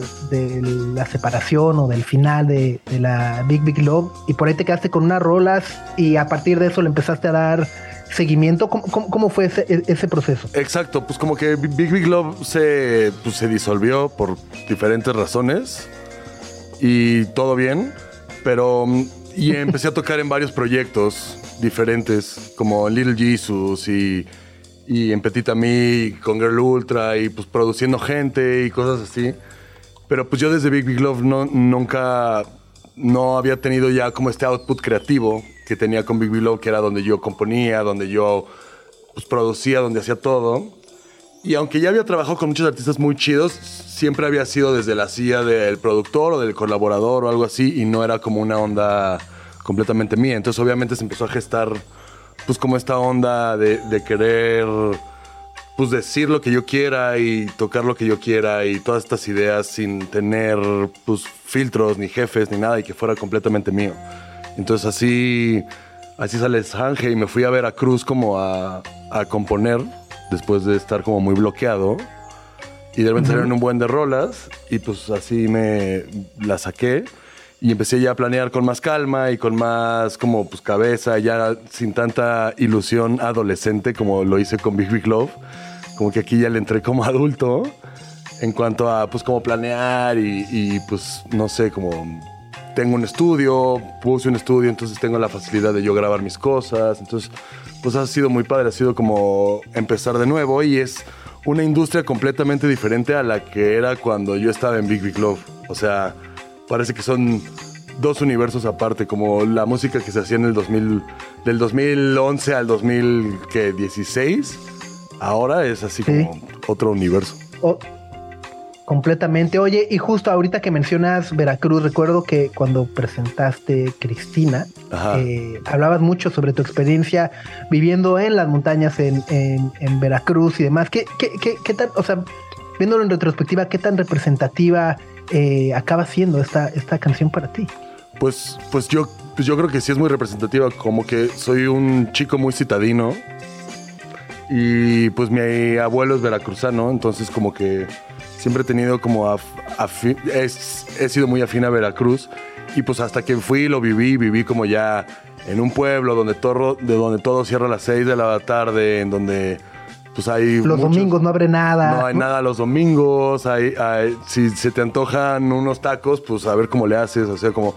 la separación o del final de la Big Big Love y por ahí te quedaste con unas rolas y a partir de eso le empezaste a dar seguimiento. ¿Cómo, cómo- cómo fue ese, ese proceso? Exacto, pues como que Big Big Love se, pues, se disolvió por diferentes razones y todo bien, pero mm, y empecé a tocar en varios proyectos diferentes como Little Jesus y, y en Petit Ami con Girl Ultra y pues produciendo gente y cosas así. Pero pues yo desde Big Big Love no, nunca no había tenido ya como este output creativo que tenía con Big Love, que era donde yo componía, donde yo pues, producía, donde hacía todo. Y aunque ya había trabajado con muchos artistas muy chidos, siempre había sido desde la silla del productor o del colaborador o algo así, y no era como una onda completamente mía. Entonces obviamente se empezó a gestar pues como esta onda de, de querer pues decir lo que yo quiera y tocar lo que yo quiera y todas estas ideas sin tener pues filtros ni jefes ni nada y que fuera completamente mío. Entonces así, así sale Sange y me fui a Veracruz como a, a componer después de estar como muy bloqueado. Y de repente salieron un buen de rolas y pues así me la saqué y empecé ya a planear con más calma y con más como pues cabeza, ya sin tanta ilusión adolescente como lo hice con Big Big Love. Como que aquí ya le entré como adulto en cuanto a pues como planear y, y, pues no sé, como tengo un estudio, puse un estudio, entonces tengo la facilidad de yo grabar mis cosas. Entonces, pues ha sido muy padre, ha sido como empezar de nuevo y es una industria completamente diferente a la que era cuando yo estaba en Big Big Love. O sea, parece que son dos universos aparte, como la música que se hacía en el 2000, del 2011 al 2016, ahora es así Sí. como otro universo. Oh, completamente. Oye, y justo ahorita que mencionas Veracruz, recuerdo que cuando presentaste Cristina, eh, hablabas mucho sobre tu experiencia viviendo en las montañas en, en- en Veracruz y demás. ¿Qué, qué, qué- qué tan, o sea, viéndolo en retrospectiva, qué tan representativa eh, acaba siendo esta, esta canción para ti? Pues, pues yo, pues yo creo que sí es muy representativa, como que soy un chico muy citadino y pues mi abuelo es veracruzano, entonces como que siempre he tenido como, af- es- he sido muy afín a Veracruz y pues hasta que fui, lo viví, viví como ya en un pueblo donde todo, de donde todo cierra a las 6 de la tarde, en donde pues hay Los muchos- domingos no abre nada. no hay nada los domingos, hay, hay- si se te antojan unos tacos, pues a ver cómo le haces, o sea, como,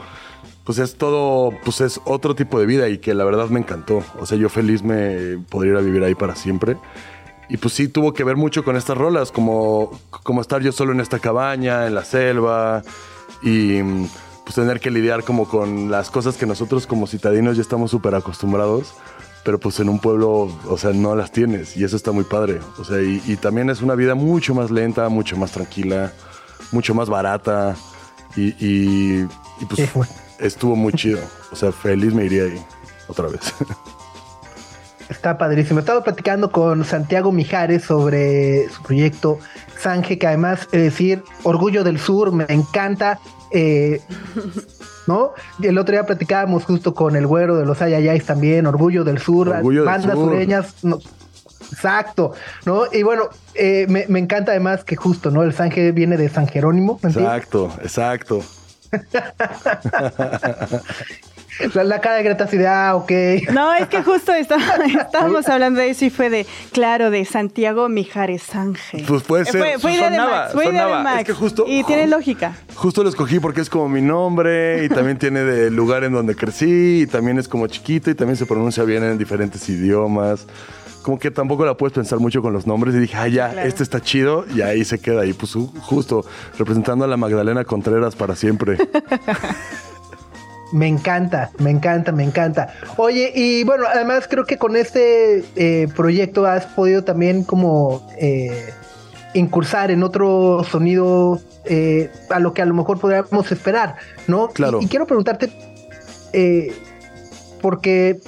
pues es todo, pues es otro tipo de vida y que la verdad me encantó. O sea, yo feliz me podría ir a vivir ahí para siempre. Y pues sí, tuvo que ver mucho con estas rolas, como, como estar yo solo en esta cabaña, en la selva, y mm, pues tener que lidiar como con las cosas que nosotros como citadinos ya estamos súper acostumbrados, pero pues en un pueblo, o sea, no las tienes, y eso está muy padre. O sea, y, y también es una vida mucho más lenta, mucho más tranquila, mucho más barata, y, y- y, pues estuvo muy chido. O sea, feliz me iría ahí otra vez. Está padrísimo. He estado platicando con Santiago Mijares sobre su proyecto Sanje, que además, es decir, Orgullo del Sur, me encanta. eh, ¿No? Y el otro día platicábamos justo con el güero de los Ayayais también, Orgullo del Sur, Orgullo del bandas Sur. sureñas. no, exacto, ¿no? Y bueno, eh, me, me encanta además que justo, ¿no? El Sanje viene de San Jerónimo. exacto, exacto. La, la cara de Greta así de, ah, ok. No, es que justo está- estábamos hablando de eso y fue de, claro, de Santiago Mijares Sánchez. Pues puede Eh, ser. Fue, fue idea de Max, fue idea de. Max. Es que justo- Y tiene lógica. Justo lo escogí porque es como mi nombre y también tiene del lugar en donde crecí y también es como chiquito y también se pronuncia bien en diferentes idiomas. Como que tampoco la puedes pensar mucho con los nombres y dije, ah, ya, Claro. este está chido y ahí se queda. Y pues ju- justo representando a la Magdalena Contreras para siempre. Me encanta, me encanta, me encanta. Oye, y bueno, además creo que con este eh, proyecto has podido también como eh, incursar en otro sonido eh, a lo que a lo mejor podríamos esperar, ¿no? Claro. Y, y quiero preguntarte, eh, porque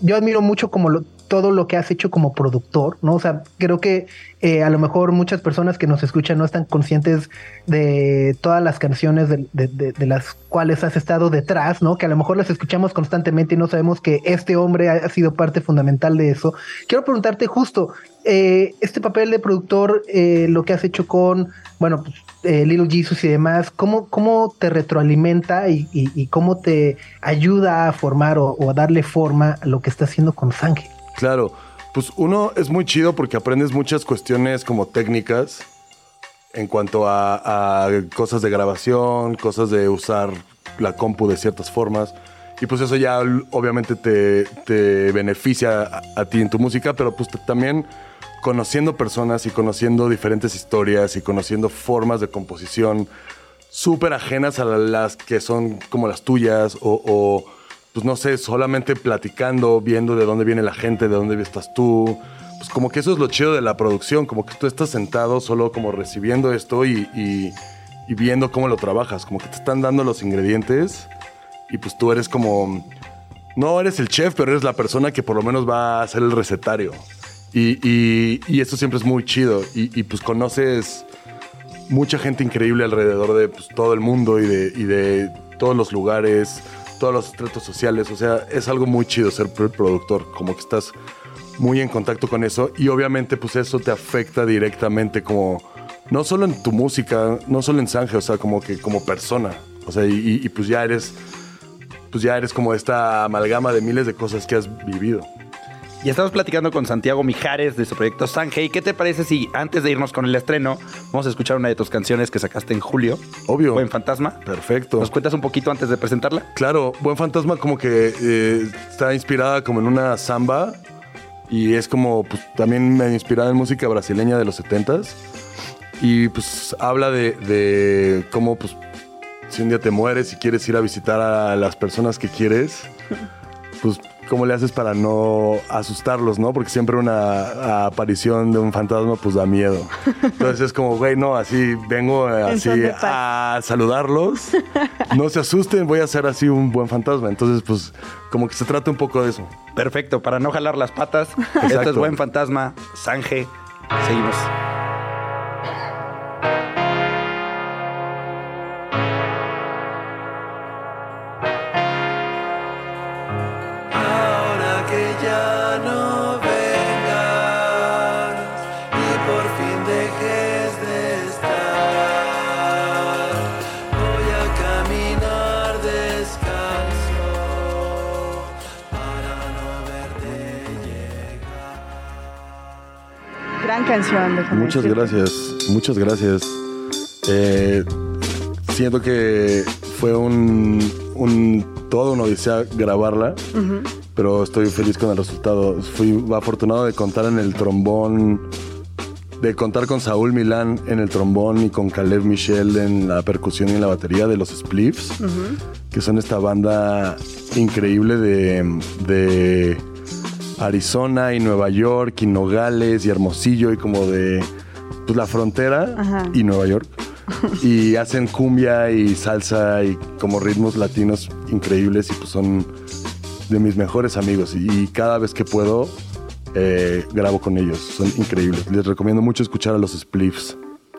yo admiro mucho como lo- todo lo que has hecho como productor, ¿no? O sea, creo que eh, a lo mejor muchas personas que nos escuchan no están conscientes de todas las canciones de, las cuales has estado detrás, ¿no? Que a lo mejor las escuchamos constantemente y no sabemos que este hombre ha, sido parte fundamental de eso. Quiero preguntarte justo, eh, este papel de productor, eh, lo que has hecho con, bueno, pues, Little Jesus y demás, ¿cómo, cómo te retroalimenta y, cómo te ayuda a formar o, o a darle forma a lo que está haciendo con Sange? Claro, pues uno es muy chido porque aprendes muchas cuestiones como técnicas en cuanto a, cosas de grabación, cosas de usar la compu de ciertas formas. Y pues eso ya obviamente te, te beneficia a, ti en tu música, pero pues también conociendo personas y conociendo diferentes historias y conociendo formas de composición súper ajenas a las que son como las tuyas o, pues no sé, solamente platicando, viendo de dónde viene la gente, de dónde estás tú. Pues como que eso es lo chido de la producción, como que tú estás sentado solo como recibiendo esto y, y- viendo cómo lo trabajas, como que te están dando los ingredientes y pues tú eres como, no eres el chef, pero eres la persona que por lo menos va a hacer el recetario. Y, y, y eso siempre es muy chido y, y pues conoces mucha gente increíble alrededor de pues, todo el mundo y de, y de todos los lugares, todos los estratos sociales. O sea, es algo muy chido ser pro- productor, como que estás muy en contacto con eso y obviamente pues eso te afecta directamente como, no solo en tu música, no solo en Sanje, o sea, como que como persona. O sea, y- y, pues ya eres, pues ya eres como esta amalgama de miles de cosas que has vivido. Y estamos platicando con Santiago Mijares de su proyecto Sanjay. ¿Qué te parece si antes de irnos con el estreno vamos a escuchar una de tus canciones que sacaste en julio? Obvio. Buen Fantasma. Perfecto. ¿Nos cuentas un poquito antes de presentarla? Claro, Buen Fantasma como que eh, está inspirada como en una samba y es como pues, también me inspirada en música brasileña de los 70s y pues habla de, de cómo pues si un día te mueres y quieres ir a visitar a las personas que quieres, pues cómo le haces para no asustarlos, ¿no? Porque siempre una aparición de un fantasma pues da miedo. Entonces es como, güey, no, así vengo eh, así a saludarlos. No se asusten, voy a ser así un buen fantasma. Entonces pues como que se trata un poco de eso. Perfecto, para no jalar las patas. Esto es Exacto. Buen Fantasma, Sanje. Seguimos. Canción, déjame Muchas decirte. gracias, muchas gracias. Eh, siento que fue un, un todo una odisea grabarla, pero estoy feliz con el resultado. Fui afortunado de contar en el trombón, de contar con Saúl Milán en el trombón y con Caleb Michel en la percusión y en la batería de los Spliffs, que son esta banda increíble de, de Arizona y Nueva York y Nogales y Hermosillo y como de pues, la frontera Ajá. y Nueva York. y hacen cumbia y salsa y como ritmos latinos increíbles y pues son de mis mejores amigos y, y cada vez que puedo eh, grabo con ellos. Son increíbles. Les recomiendo mucho escuchar a los Spliffs.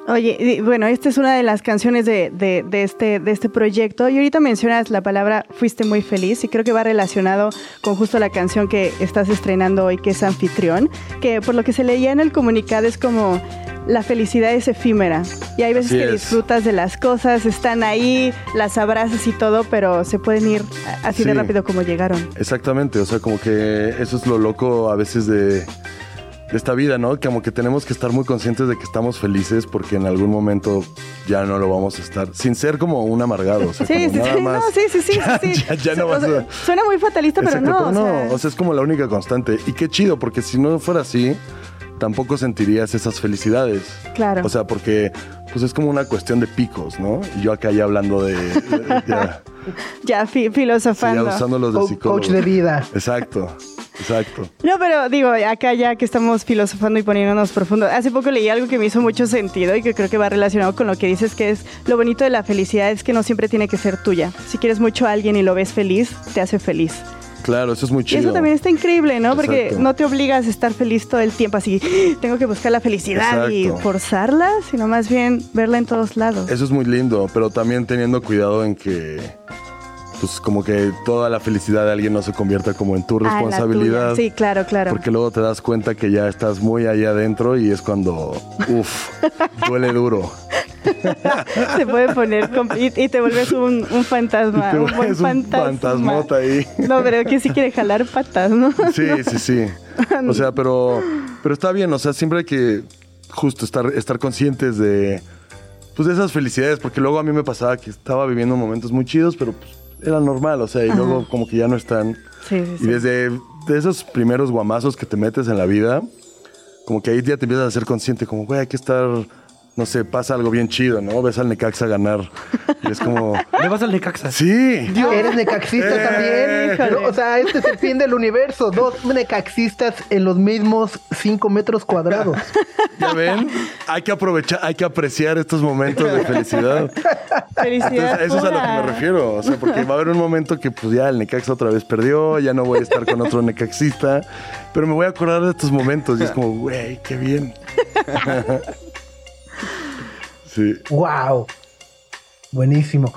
Oye, y bueno, esta es una de las canciones de, de- de este, de este proyecto. Y ahorita mencionas la palabra Fuiste muy feliz y creo que va relacionado con justo la canción que estás estrenando hoy, que es Anfitrión, que por lo que se leía en el comunicado es como la felicidad es efímera. Y hay veces Así que es. disfrutas de las cosas, están ahí, las abrazas y todo, pero se pueden ir así de rápido como llegaron. Exactamente, o sea, como que eso es lo loco a veces de, de esta vida, ¿no? Como que tenemos que estar muy conscientes de que estamos felices porque en algún momento ya no lo vamos a estar, sin ser como un amargado, o sea, Sí, como sí, nada sí, más. no, sí, sí, sí, Ya, sí. ya- ya no vas a... Suena muy fatalista, pero Exacto, no. pero o no, sea- o sea, es como la única constante. Y qué chido, porque si no fuera así, tampoco sentirías esas felicidades. Claro. O sea, porque pues es como una cuestión de picos, ¿no? Y yo acá ya hablando de... de- ya, ya fi- sí, filosofando. ya usando los de Co- psicólogo. coach de vida. Exacto, exacto. No, pero digo, acá ya que estamos filosofando y poniéndonos profundo, hace poco leí algo que me hizo mucho sentido y que creo que va relacionado con lo que dices, que es lo bonito de la felicidad es que no siempre tiene que ser tuya. Si quieres mucho a alguien y lo ves feliz, te hace feliz. Claro, eso es muy Y chido. eso también está increíble, ¿no? Porque no te obligas a estar feliz todo el tiempo, así, tengo que buscar la felicidad y forzarla, sino más bien verla en todos lados. Eso es muy lindo, pero también teniendo cuidado en que, pues como que toda la felicidad de alguien no se convierta como en tu Ah, responsabilidad. Sí, claro, claro. Porque luego te das cuenta que ya estás muy allá adentro y es cuando, uff, duele duro. Se puede poner y, y te vuelves un, un fantasma. Un buen vuelves un fantasma. fantasmota ahí. No, pero que sí quiere jalar patas, ¿no? Sí, sí, sí. O sea, pero, pero está bien, o sea, siempre hay que justo estar, estar conscientes de, pues, de esas felicidades, porque luego a mí me pasaba que estaba viviendo momentos muy chidos, pero pues, era normal, o sea, y luego como que ya no están. Sí, sí, Y sí. desde de esos primeros guamazos que te metes en la vida, como que ahí ya te empiezas a ser consciente, como, güey, hay que estar, no sé, pasa algo bien chido, ¿no? Ves al Necaxa ganar. Y es como, ¿Le vas al Necaxa? sí. Eres necaxista Eh, también. No, o sea, este es el fin del universo. Dos necaxistas en los mismos cinco metros cuadrados. Ya ven, hay que aprovechar, hay que apreciar estos momentos de felicidad. Felicidad. Entonces, eso es a lo que me refiero. O sea, porque va a haber un momento que pues ya el Necaxa otra vez perdió, ya no voy a estar con otro necaxista, pero me voy a acordar de estos momentos y es como, güey, qué bien. Sí. ¡Wow! Buenísimo.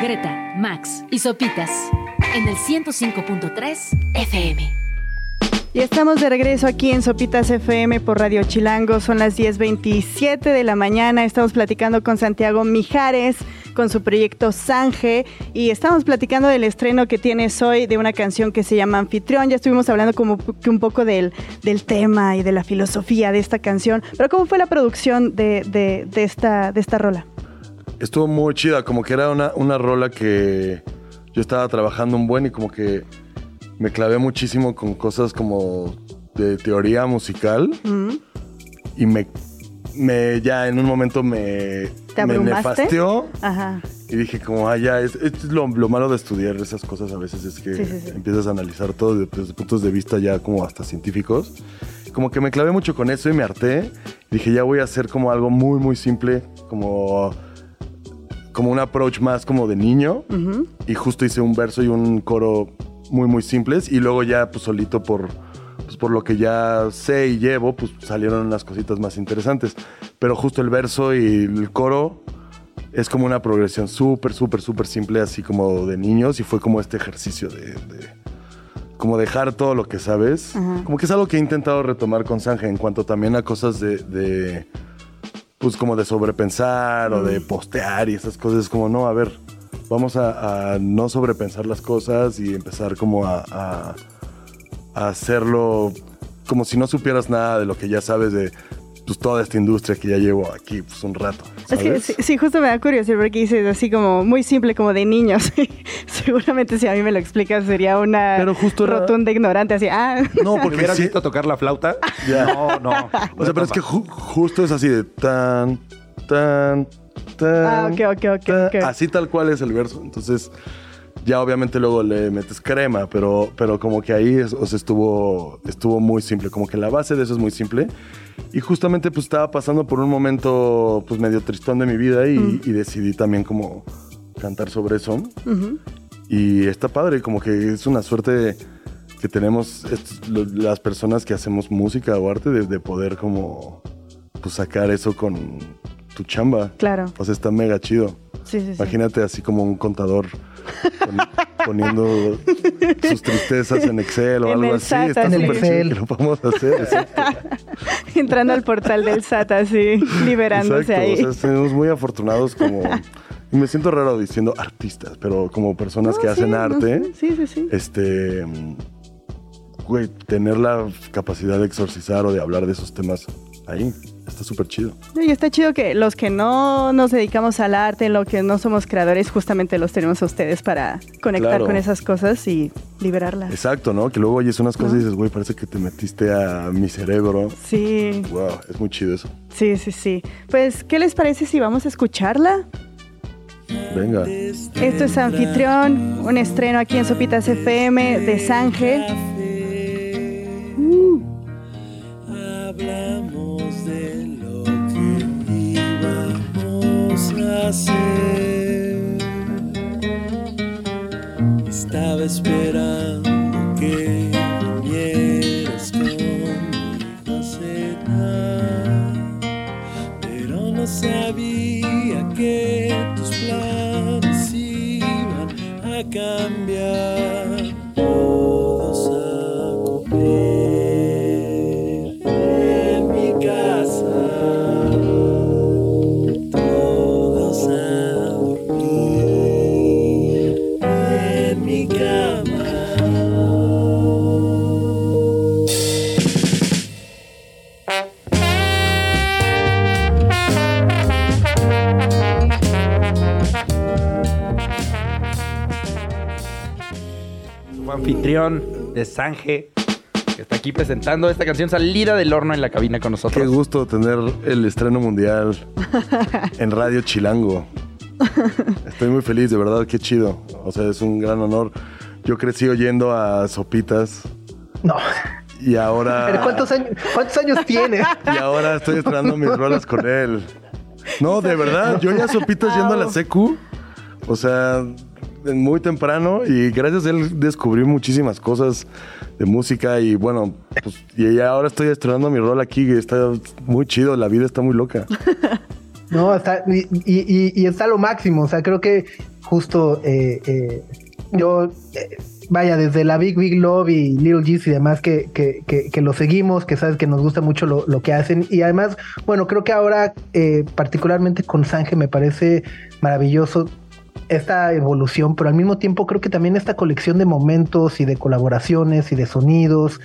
Greta, Max y Sopitas en el 105.3 FM. Y estamos de regreso aquí en Sopitas FM por Radio Chilango. Son las 10.27 de la mañana. Estamos platicando con Santiago Mijares, con su proyecto Sange. Y estamos platicando del estreno que tienes hoy de una canción que se llama Anfitrión. Ya estuvimos hablando como que un poco del, del tema y de la filosofía de esta canción. Pero ¿cómo fue la producción de, de- de esta, de esta rola? Estuvo muy chida, como que era una, una rola que yo estaba trabajando un buen y como que me clavé muchísimo con cosas como de teoría musical y me, me ya en un momento me, ¿Te me nefasteó Ajá. y dije como, ah, ya, es, es lo, lo malo de estudiar esas cosas a veces es que Sí, sí, sí. empiezas a analizar todo desde, puntos de vista ya como hasta científicos. Como que me clavé mucho con eso y me harté. Dije, ya voy a hacer como algo muy, muy simple, como, como un approach más como de niño. Y justo hice un verso y un coro muy, muy simples. Y luego ya, pues solito por, pues, por lo que ya sé y llevo, pues salieron unas cositas más interesantes. Pero justo el verso y el coro es como una progresión súper, súper, súper simple, así como de niños. Y fue como este ejercicio de... de- como dejar todo lo que sabes. Ajá. Como que es algo que he intentado retomar con Sanje en cuanto también a cosas de... de, pues como de sobrepensar o de postear y esas cosas. Como, no, a ver, vamos a, a no sobrepensar las cosas y empezar como a, a- a hacerlo como si no supieras nada de lo que ya sabes de pues, toda esta industria que ya llevo aquí pues, un rato. Es que sí, sí, justo me da curiosidad porque dices así como muy simple, como de niños. Seguramente si a mí me lo explicas sería una Pero justo era- rotunda ignorante, así, ah, No, ¿Me porque hubieras sí- visto tocar la flauta? Ya. No, no. O sea, pero es que ju- justo es así de tan, tan, tan. Ah, ok, ok, ok, tan. ok. Así tal cual es el verso. Entonces, ya obviamente luego le metes crema, pero, pero como que ahí es- o sea, estuvo, estuvo muy simple. Como que la base de eso es muy simple. Y justamente pues estaba pasando por un momento pues medio tristón de mi vida y, Mm. y decidí también como cantar sobre eso. Y está padre, como que es una suerte que tenemos estos- las personas que hacemos música o arte de, de poder como pues sacar eso con tu chamba. claro. O sea, está mega chido. Sí, sí, sí. Imagínate así como un contador pon- poniendo sus tristezas en Excel o En algo así. SAT, Está En el chido Excel. que lo podemos hacer. Entrando al portal del SAT así, liberándose Exacto, ahí. O sea, estamos muy afortunados como... Y me siento raro diciendo artistas, pero como personas No, que sí, hacen no, arte. sí, sí, sí. este, güey, tener la capacidad de exorcizar o de hablar de esos temas ahí, está súper chido. Y está chido que los que no nos dedicamos al arte, lo que no somos creadores, justamente los tenemos a ustedes para conectar Claro. con esas cosas y liberarlas. Exacto, ¿no? Que luego oyes unas cosas y dices, güey, parece que te metiste a mi cerebro. Sí, Wow, es muy chido eso. sí, sí, sí. Pues, ¿qué les parece si vamos a escucharla? Venga. Esto es Anfitrión, un estreno aquí en Sopitas FM de Sange. Hablamos Estaba esperando anfitrión de Sange, que está aquí presentando esta canción salida del horno en la cabina con nosotros. Qué gusto tener el estreno mundial en Radio Chilango. Estoy muy feliz, de verdad, qué chido. O sea, es un gran honor. Yo crecí oyendo a Sopitas No. y ahora... Pero ¿cuántos años, cuántos años tiene? Y ahora estoy estrenando mis rolas con él. No, de verdad, yo ya sopitas yendo a la secu. O sea, muy temprano y gracias a él descubrí muchísimas cosas de música y bueno, pues y ahora estoy estrenando mi rol aquí y está muy chido, la vida está muy loca. No, está, y, y- y- está lo máximo. O sea, creo que justo eh, eh, yo, eh, vaya, desde la Big Big Love y Little G's y demás, que, que, que, que lo seguimos, que sabes que nos gusta mucho lo, lo que hacen. Y además, bueno, creo que ahora, eh, particularmente con Sange, me parece maravilloso esta evolución, pero al mismo tiempo creo que también esta colección de momentos y de colaboraciones y de sonidos,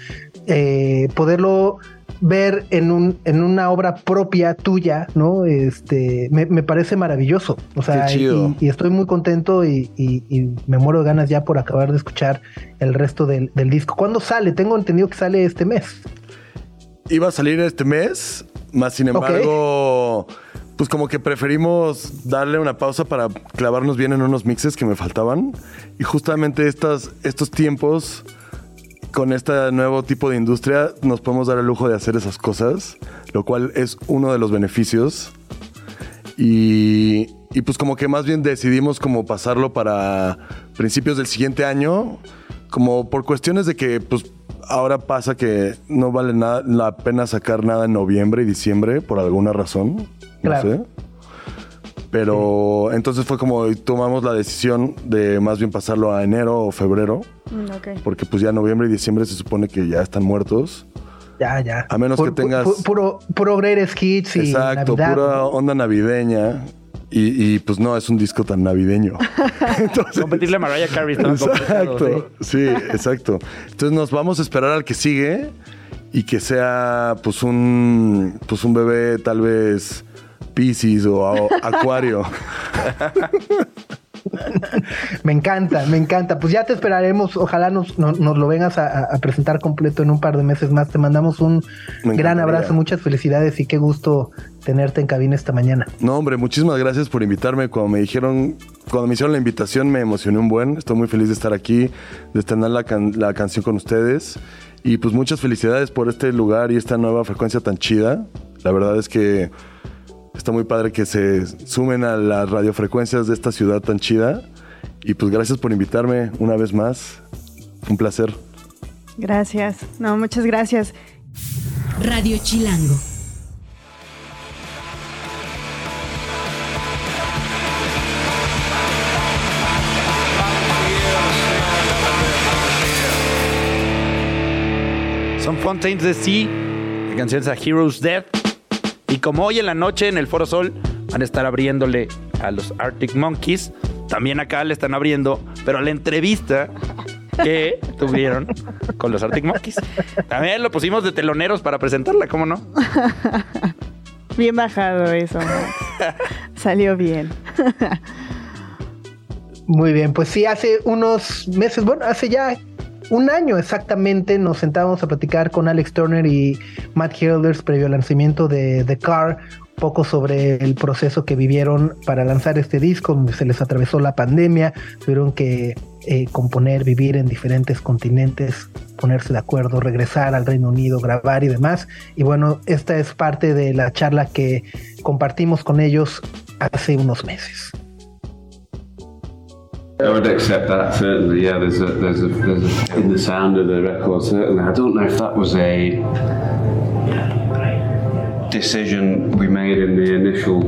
eh, poderlo ver en, un, en una obra propia tuya, ¿no? Este, me, me parece maravilloso. O sea, Qué chido. y, y estoy muy contento y, y- y me muero de ganas ya por acabar de escuchar el resto del, del disco. ¿Cuándo sale? Tengo entendido que sale este mes. Iba a salir este mes, más sin embargo, pues como que preferimos darle una pausa para clavarnos bien en unos mixes que me faltaban. Y justamente estas, estos tiempos, con este nuevo tipo de industria, nos podemos dar el lujo de hacer esas cosas, lo cual es uno de los beneficios. Y, y pues como que más bien decidimos como pasarlo para principios del siguiente año, como por cuestiones de que pues ahora pasa que no vale nada la pena sacar nada en noviembre y diciembre por alguna razón, no Claro. sé. Pero entonces fue como tomamos la decisión de más bien pasarlo a enero o febrero, Mm, ok. porque pues ya noviembre y diciembre se supone que ya están muertos. Ya, ya. A menos que tengas- pu- puro, puro greatest hits y Exacto, Navidad, pura ¿no? onda navideña. Y, y, pues no, es un disco tan navideño. Entonces, Competirle a Mariah Carey está complicado, Exacto, sí, exacto. Entonces nos vamos a esperar al que sigue y que sea pues un, pues un bebé tal vez Pisces o Acuario. Me encanta, me encanta. Pues ya te esperaremos. Ojalá nos, no- nos lo vengas a, a presentar completo en un par de meses más. Te mandamos un Me gran abrazo, muchas felicidades y qué gusto tenerte en cabina esta mañana. No, hombre, muchísimas gracias por invitarme. Cuando me dijeron, cuando me hicieron la invitación, me emocioné un buen. Estoy muy feliz de estar aquí, de estrenar la, can- la canción con ustedes. Y pues muchas felicidades por este lugar y esta nueva frecuencia tan chida. La verdad es que está muy padre que se sumen a las radiofrecuencias de esta ciudad tan chida. Y pues gracias por invitarme una vez más. Un placer. Gracias. No, muchas gracias. Radio Chilango. Son Fontaines de Sea, la canción es a Hero's Death. Y como hoy en la noche en el Foro Sol van a estar abriéndole a los Arctic Monkeys, también acá le están abriendo, pero a la entrevista que tuvieron con los Arctic Monkeys. También lo pusimos de teloneros para presentarla, ¿cómo no? Bien bajado eso. Salió bien. Muy bien, pues sí, hace unos meses, bueno, hace ya un año exactamente, nos sentábamos a platicar con Alex Turner y Matt Hilders previo al lanzamiento de The Car, poco sobre el proceso que vivieron para lanzar este disco, donde se les atravesó la pandemia, tuvieron que eh, componer, vivir en diferentes continentes, ponerse de acuerdo, regresar al Reino Unido, grabar y demás. Y bueno, esta es parte de la charla que compartimos con ellos hace unos meses. I would accept that certainly. Yeah, there's a there's a there's a in the sound of the record certainly. I don't know if that was a decision we made in the initial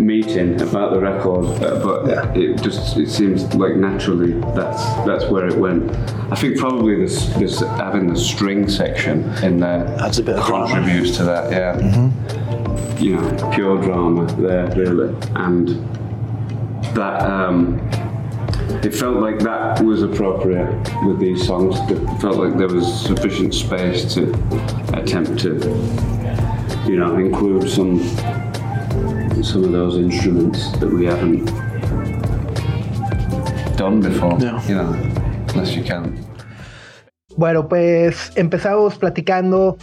meeting about the record, uh, but it just it seems like naturally that's that's where it went. I think probably this this having the string section in there Adds a bit of drama. contributes to that. Yeah, you know, pure drama there really, and that. Um, it felt like that was appropriate with these songs. It felt like there was sufficient space to attempt to, you know, include some some of those instruments that we haven't done before. Yeah. You know, unless you can. Bueno, pues empezamos platicando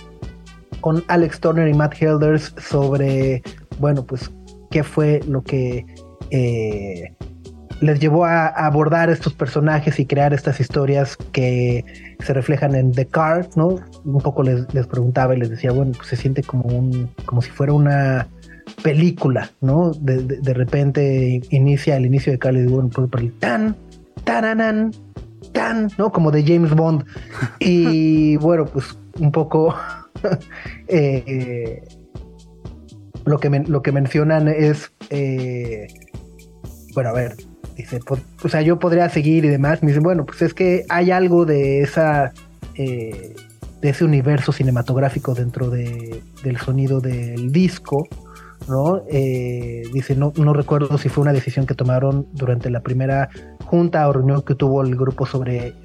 con Alex Turner y Matt Helders sobre, bueno, pues qué fue lo que eh, les llevó a, a abordar estos personajes y crear estas historias que se reflejan en The Car, ¿no? Un poco les, les preguntaba y les decía, bueno, pues se siente como un, como si fuera una película, ¿no? De, de- de repente inicia el inicio de Car y digo, bueno, pues por el tan, taranan, tan, ¿no? Como de James Bond. Y bueno, pues un poco eh, lo, que men- lo que mencionan es, eh, bueno, a ver, dice, o sea, yo podría seguir y demás. Me dicen, bueno, pues es que hay algo de esa... eh, de ese universo cinematográfico dentro de- del sonido del disco, ¿no? Eh, dice, no, no recuerdo si fue una decisión que tomaron durante la primera junta o reunión que tuvo el grupo sobre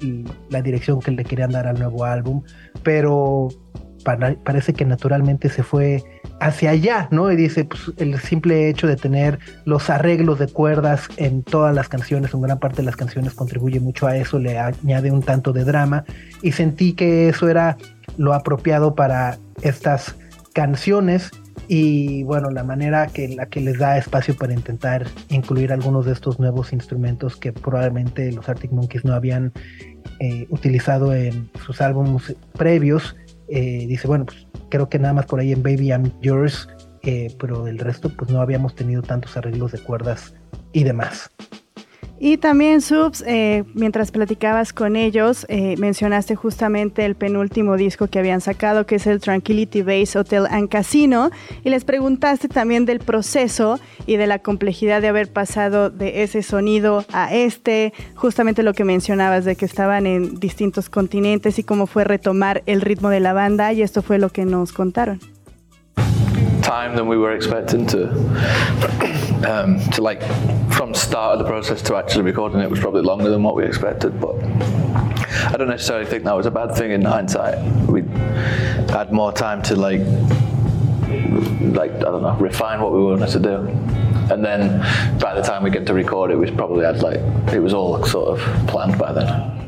la dirección que le querían dar al nuevo álbum, pero parece que naturalmente se fue hacia allá, ¿no? Y dice, pues el simple hecho de tener los arreglos de cuerdas en todas las canciones, en gran parte de las canciones contribuye mucho a eso, le añade un tanto de drama y sentí que eso era lo apropiado para estas canciones y bueno, la manera que la que les da espacio para intentar incluir algunos de estos nuevos instrumentos que probablemente los Arctic Monkeys no habían eh, utilizado en sus álbumes previos. Eh, dice, bueno, pues creo que nada más por ahí en Baby I'm Yours, eh, pero del resto pues no habíamos tenido tantos arreglos de cuerdas y demás. Y también, Subs, eh, mientras platicabas con ellos, eh, mencionaste justamente el penúltimo disco que habían sacado, que es el Tranquility Base Hotel and Casino, y les preguntaste también del proceso y de la complejidad de haber pasado de ese sonido a este, justamente lo que mencionabas de que estaban en distintos continentes y cómo fue retomar el ritmo de la banda, y esto fue lo que nos contaron. time than we um, to like from start of the process to actually recording it was probably longer than what we expected but I don't necessarily think that was a bad thing in hindsight we had more time to like, like I don't know, refine what we wanted to do. And then by the time we get to record it, we probably had like it was all sort of planned by then.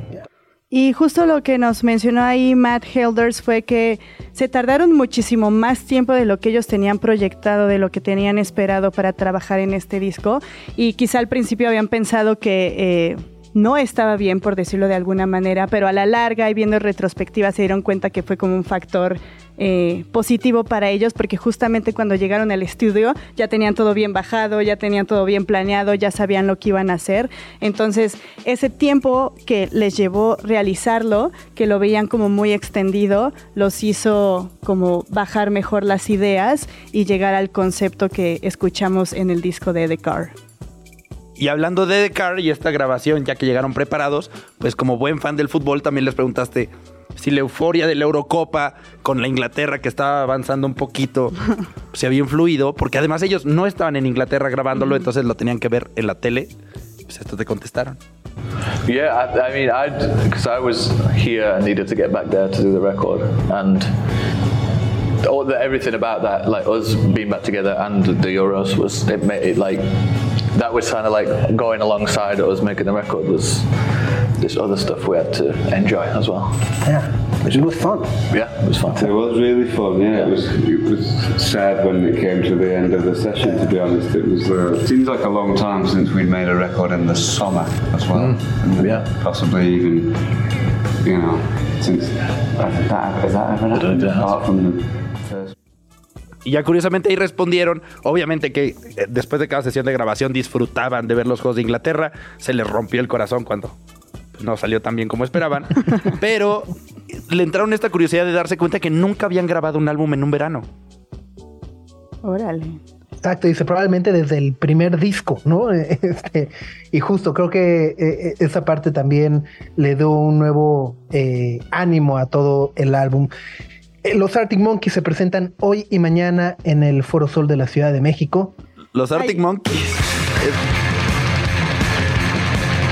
Y justo lo que nos mencionó ahí Matt Helders fue que se tardaron muchísimo más tiempo de lo que ellos tenían proyectado, de lo que tenían esperado para trabajar en este disco. Y quizá al principio habían pensado que eh, no estaba bien, por decirlo de alguna manera, pero a la larga y viendo en retrospectiva se dieron cuenta que fue como un factor eh, positivo para ellos porque justamente cuando llegaron al estudio ya tenían todo bien bajado, ya tenían todo bien planeado, ya sabían lo que iban a hacer. Entonces, ese tiempo que les llevó realizarlo, que lo veían como muy extendido, los hizo como bajar mejor las ideas y llegar al concepto que escuchamos en el disco de The Car. Y hablando de The Car y esta grabación, ya que llegaron preparados, pues como buen fan del fútbol también les preguntaste si la euforia de la Eurocopa con la Inglaterra que estaba avanzando un poquito se había influido, porque además ellos no estaban en Inglaterra grabándolo, entonces lo tenían que ver en la tele. Pues esto te contestaron. Yeah, I, I mean, I because I was here and needed to get back there to do the record, and all the, everything about that, like us being back together and the Euros, was it made it like that was kind of like going alongside us making the record was this other stuff we had to enjoy as well. Yeah, it was fun. Yeah, it was fun. It was really fun. Yeah, it was. It was sad when it came to the end of the session. To be honest, it was. Uh, seems like a long time since we'd made a record in the summer as well. And yeah. possibly even, you know, since has that has that ever happened? Yeah. Apart from the first. Y ya curiosamente ahí respondieron, obviamente que eh, después de cada sesión de grabación disfrutaban de ver los juegos de Inglaterra, se les rompió el corazón cuando no salió tan bien como esperaban, pero le entraron esta curiosidad de darse cuenta que nunca habían grabado un álbum en un verano. Órale. Exacto, dice probablemente desde el primer disco, ¿no? Este, y justo creo que eh, esa parte también le dio un nuevo eh, ánimo a todo el álbum. Eh, Los Arctic Monkeys se presentan hoy y mañana en el Foro Sol de la Ciudad de México. Los Arctic Monkeys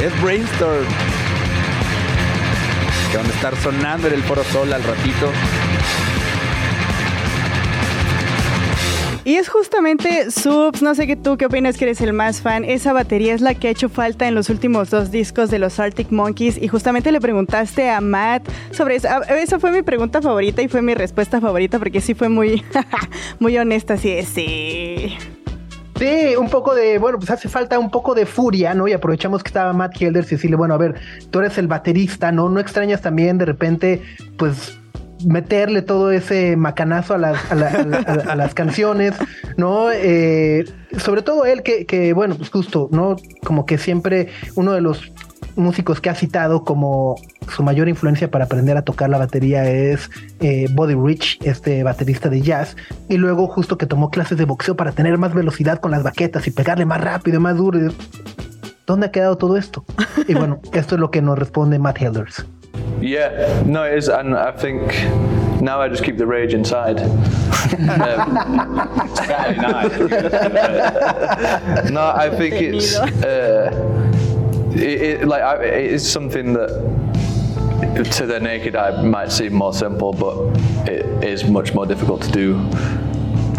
es, es Brainstorm. Que van a estar sonando en el Foro Sol al ratito. Y es justamente Subs, no sé qué tú qué opinas que eres el más fan. Esa batería es la que ha hecho falta en los últimos dos discos de los Arctic Monkeys. Y justamente le preguntaste a Matt sobre eso. Ah, Esa fue mi pregunta favorita y fue mi respuesta favorita porque sí fue muy, muy honesta. Así de sí. Sí, un poco de, bueno, pues hace falta un poco de furia, ¿no? Y aprovechamos que estaba Matt Helders y decirle, bueno, a ver, tú eres el baterista, ¿no? No extrañas también de repente, pues meterle todo ese macanazo a las, a la- a la- a la- a las canciones, ¿no? Eh, sobre todo él que, que, bueno, pues justo, ¿no? Como que siempre uno de los músicos que ha citado como su mayor influencia para aprender a tocar la batería es eh, Buddy Rich, este baterista de jazz, y luego justo que tomó clases de boxeo para tener más velocidad con las baquetas y pegarle más rápido más duro. ¿Dónde ha quedado todo esto? Y bueno, esto es lo que nos responde Matt Helders. Yeah, no, it is, and I think now I just keep the rage inside. um, no, I think it's uh, it, it, like I, it is something that to the naked eye might seem more simple, but it is much more difficult to do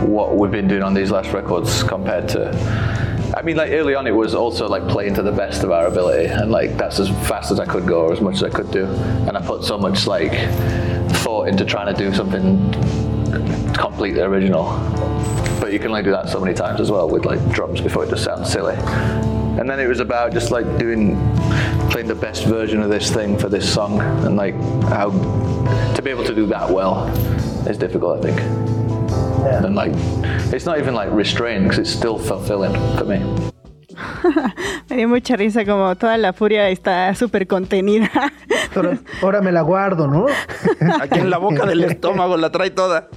what we've been doing on these last records compared to. I mean, like early on, it was also like playing to the best of our ability, and like that's as fast as I could go or as much as I could do. And I put so much like thought into trying to do something completely original. But you can only do that so many times as well with like drums before it just sounds silly. And then it was about just like doing, playing the best version of this thing for this song, and like how to be able to do that well is difficult, I think. And like, it's not even like restrained because it's still fulfilling for me. Me dio mucha risa como toda la furia está súper contenida. Ahora, ahora me la guardo, ¿no? Aquí en la boca del estómago la trae toda.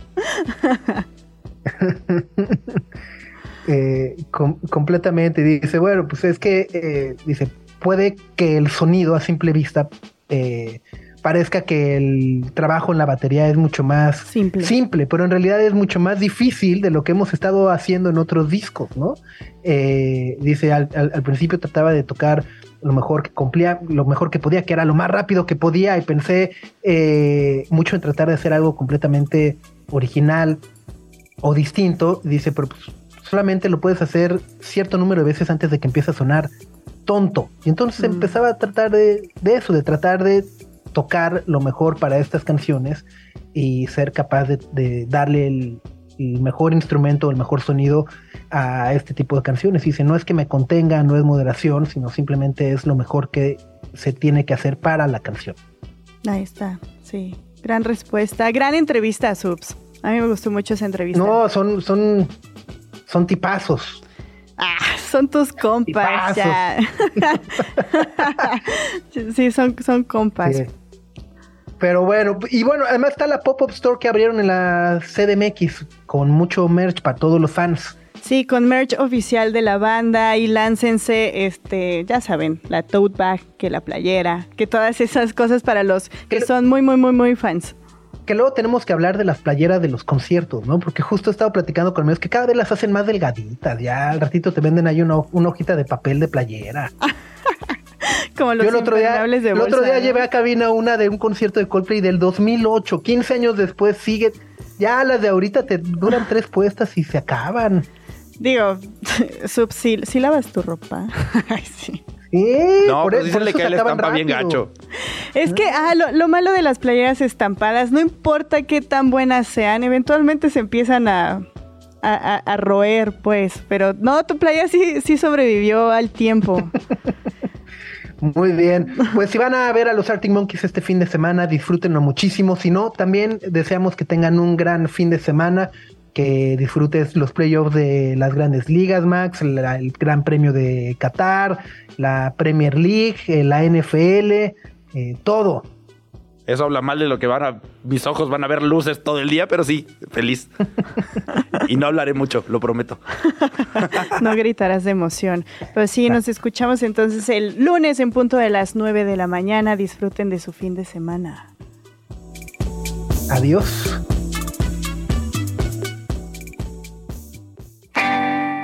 Eh, com- completamente. Dice, bueno, pues es que, eh, dice, puede que el sonido a simple vista eh, parezca que el trabajo en la batería es mucho más Simple. pero en realidad es mucho más difícil de lo que hemos estado haciendo en otros discos, ¿no? Eh, dice, al, al- al principio trataba de tocar lo mejor que cumplía, lo mejor que podía, que era lo más rápido que podía y pensé eh, mucho en tratar de hacer algo completamente original o distinto. Dice, pero pues, solamente lo puedes hacer cierto número de veces antes de que empiece a sonar tonto. Y entonces empezaba a tratar de, de eso, de tratar de tocar lo mejor para estas canciones y ser capaz de, de darle el, el mejor instrumento, el mejor sonido a este tipo de canciones. Y dice, no es que me contenga, no es moderación, sino simplemente es lo mejor que se tiene que hacer para la canción. Ahí está, sí. Gran respuesta. Gran entrevista, Subs. A mí me gustó mucho esa entrevista. No, son, son, son tipazos. Ah, son tus compas, ya. sí, son, son compas. Sí. Pero bueno, y bueno, además está la pop-up store que abrieron en la CDMX con mucho merch para todos los fans. Sí, con merch oficial de la banda y láncense, este, ya saben, la tote bag, que la playera, que todas esas cosas para los que son muy, muy, muy, muy fans. Que luego tenemos que hablar de las playeras de los conciertos, ¿no? Porque justo he estado platicando con amigos que cada vez las hacen más delgaditas. Ya al ratito te venden ahí una, una hojita de papel de playera. Como los Yo el otro día, de el otro bolsa, día ¿no? llevé a cabina una de un concierto de Coldplay del 2008. 15 años después sigue. Ya las de ahorita te duran tres puestas y se acaban. Digo, si lavas tu ropa. Ay, sí. Sí, No, por pero eso- sí por se la estampa bien gacho. Es que ah, lo, lo malo de las playeras estampadas, no importa qué tan buenas sean, eventualmente se empiezan a, a, a- a roer, pues. Pero no, tu playa sí, sí sobrevivió al tiempo. Muy bien. Pues si van a ver a los Arctic Monkeys este fin de semana, disfrútenlo muchísimo. Si no, también deseamos que tengan un gran fin de semana, que disfrutes los playoffs de las grandes ligas, Max, la- el Gran Premio de Qatar, la Premier League, eh, la NFL, eh, todo. Eso habla mal de lo que van a. Mis ojos van a ver luces todo el día, pero sí, feliz. y no hablaré mucho, lo prometo. No gritarás de emoción. Pero sí, nos escuchamos entonces el lunes en punto de las 9 de la mañana. Disfruten de su fin de semana. Adiós.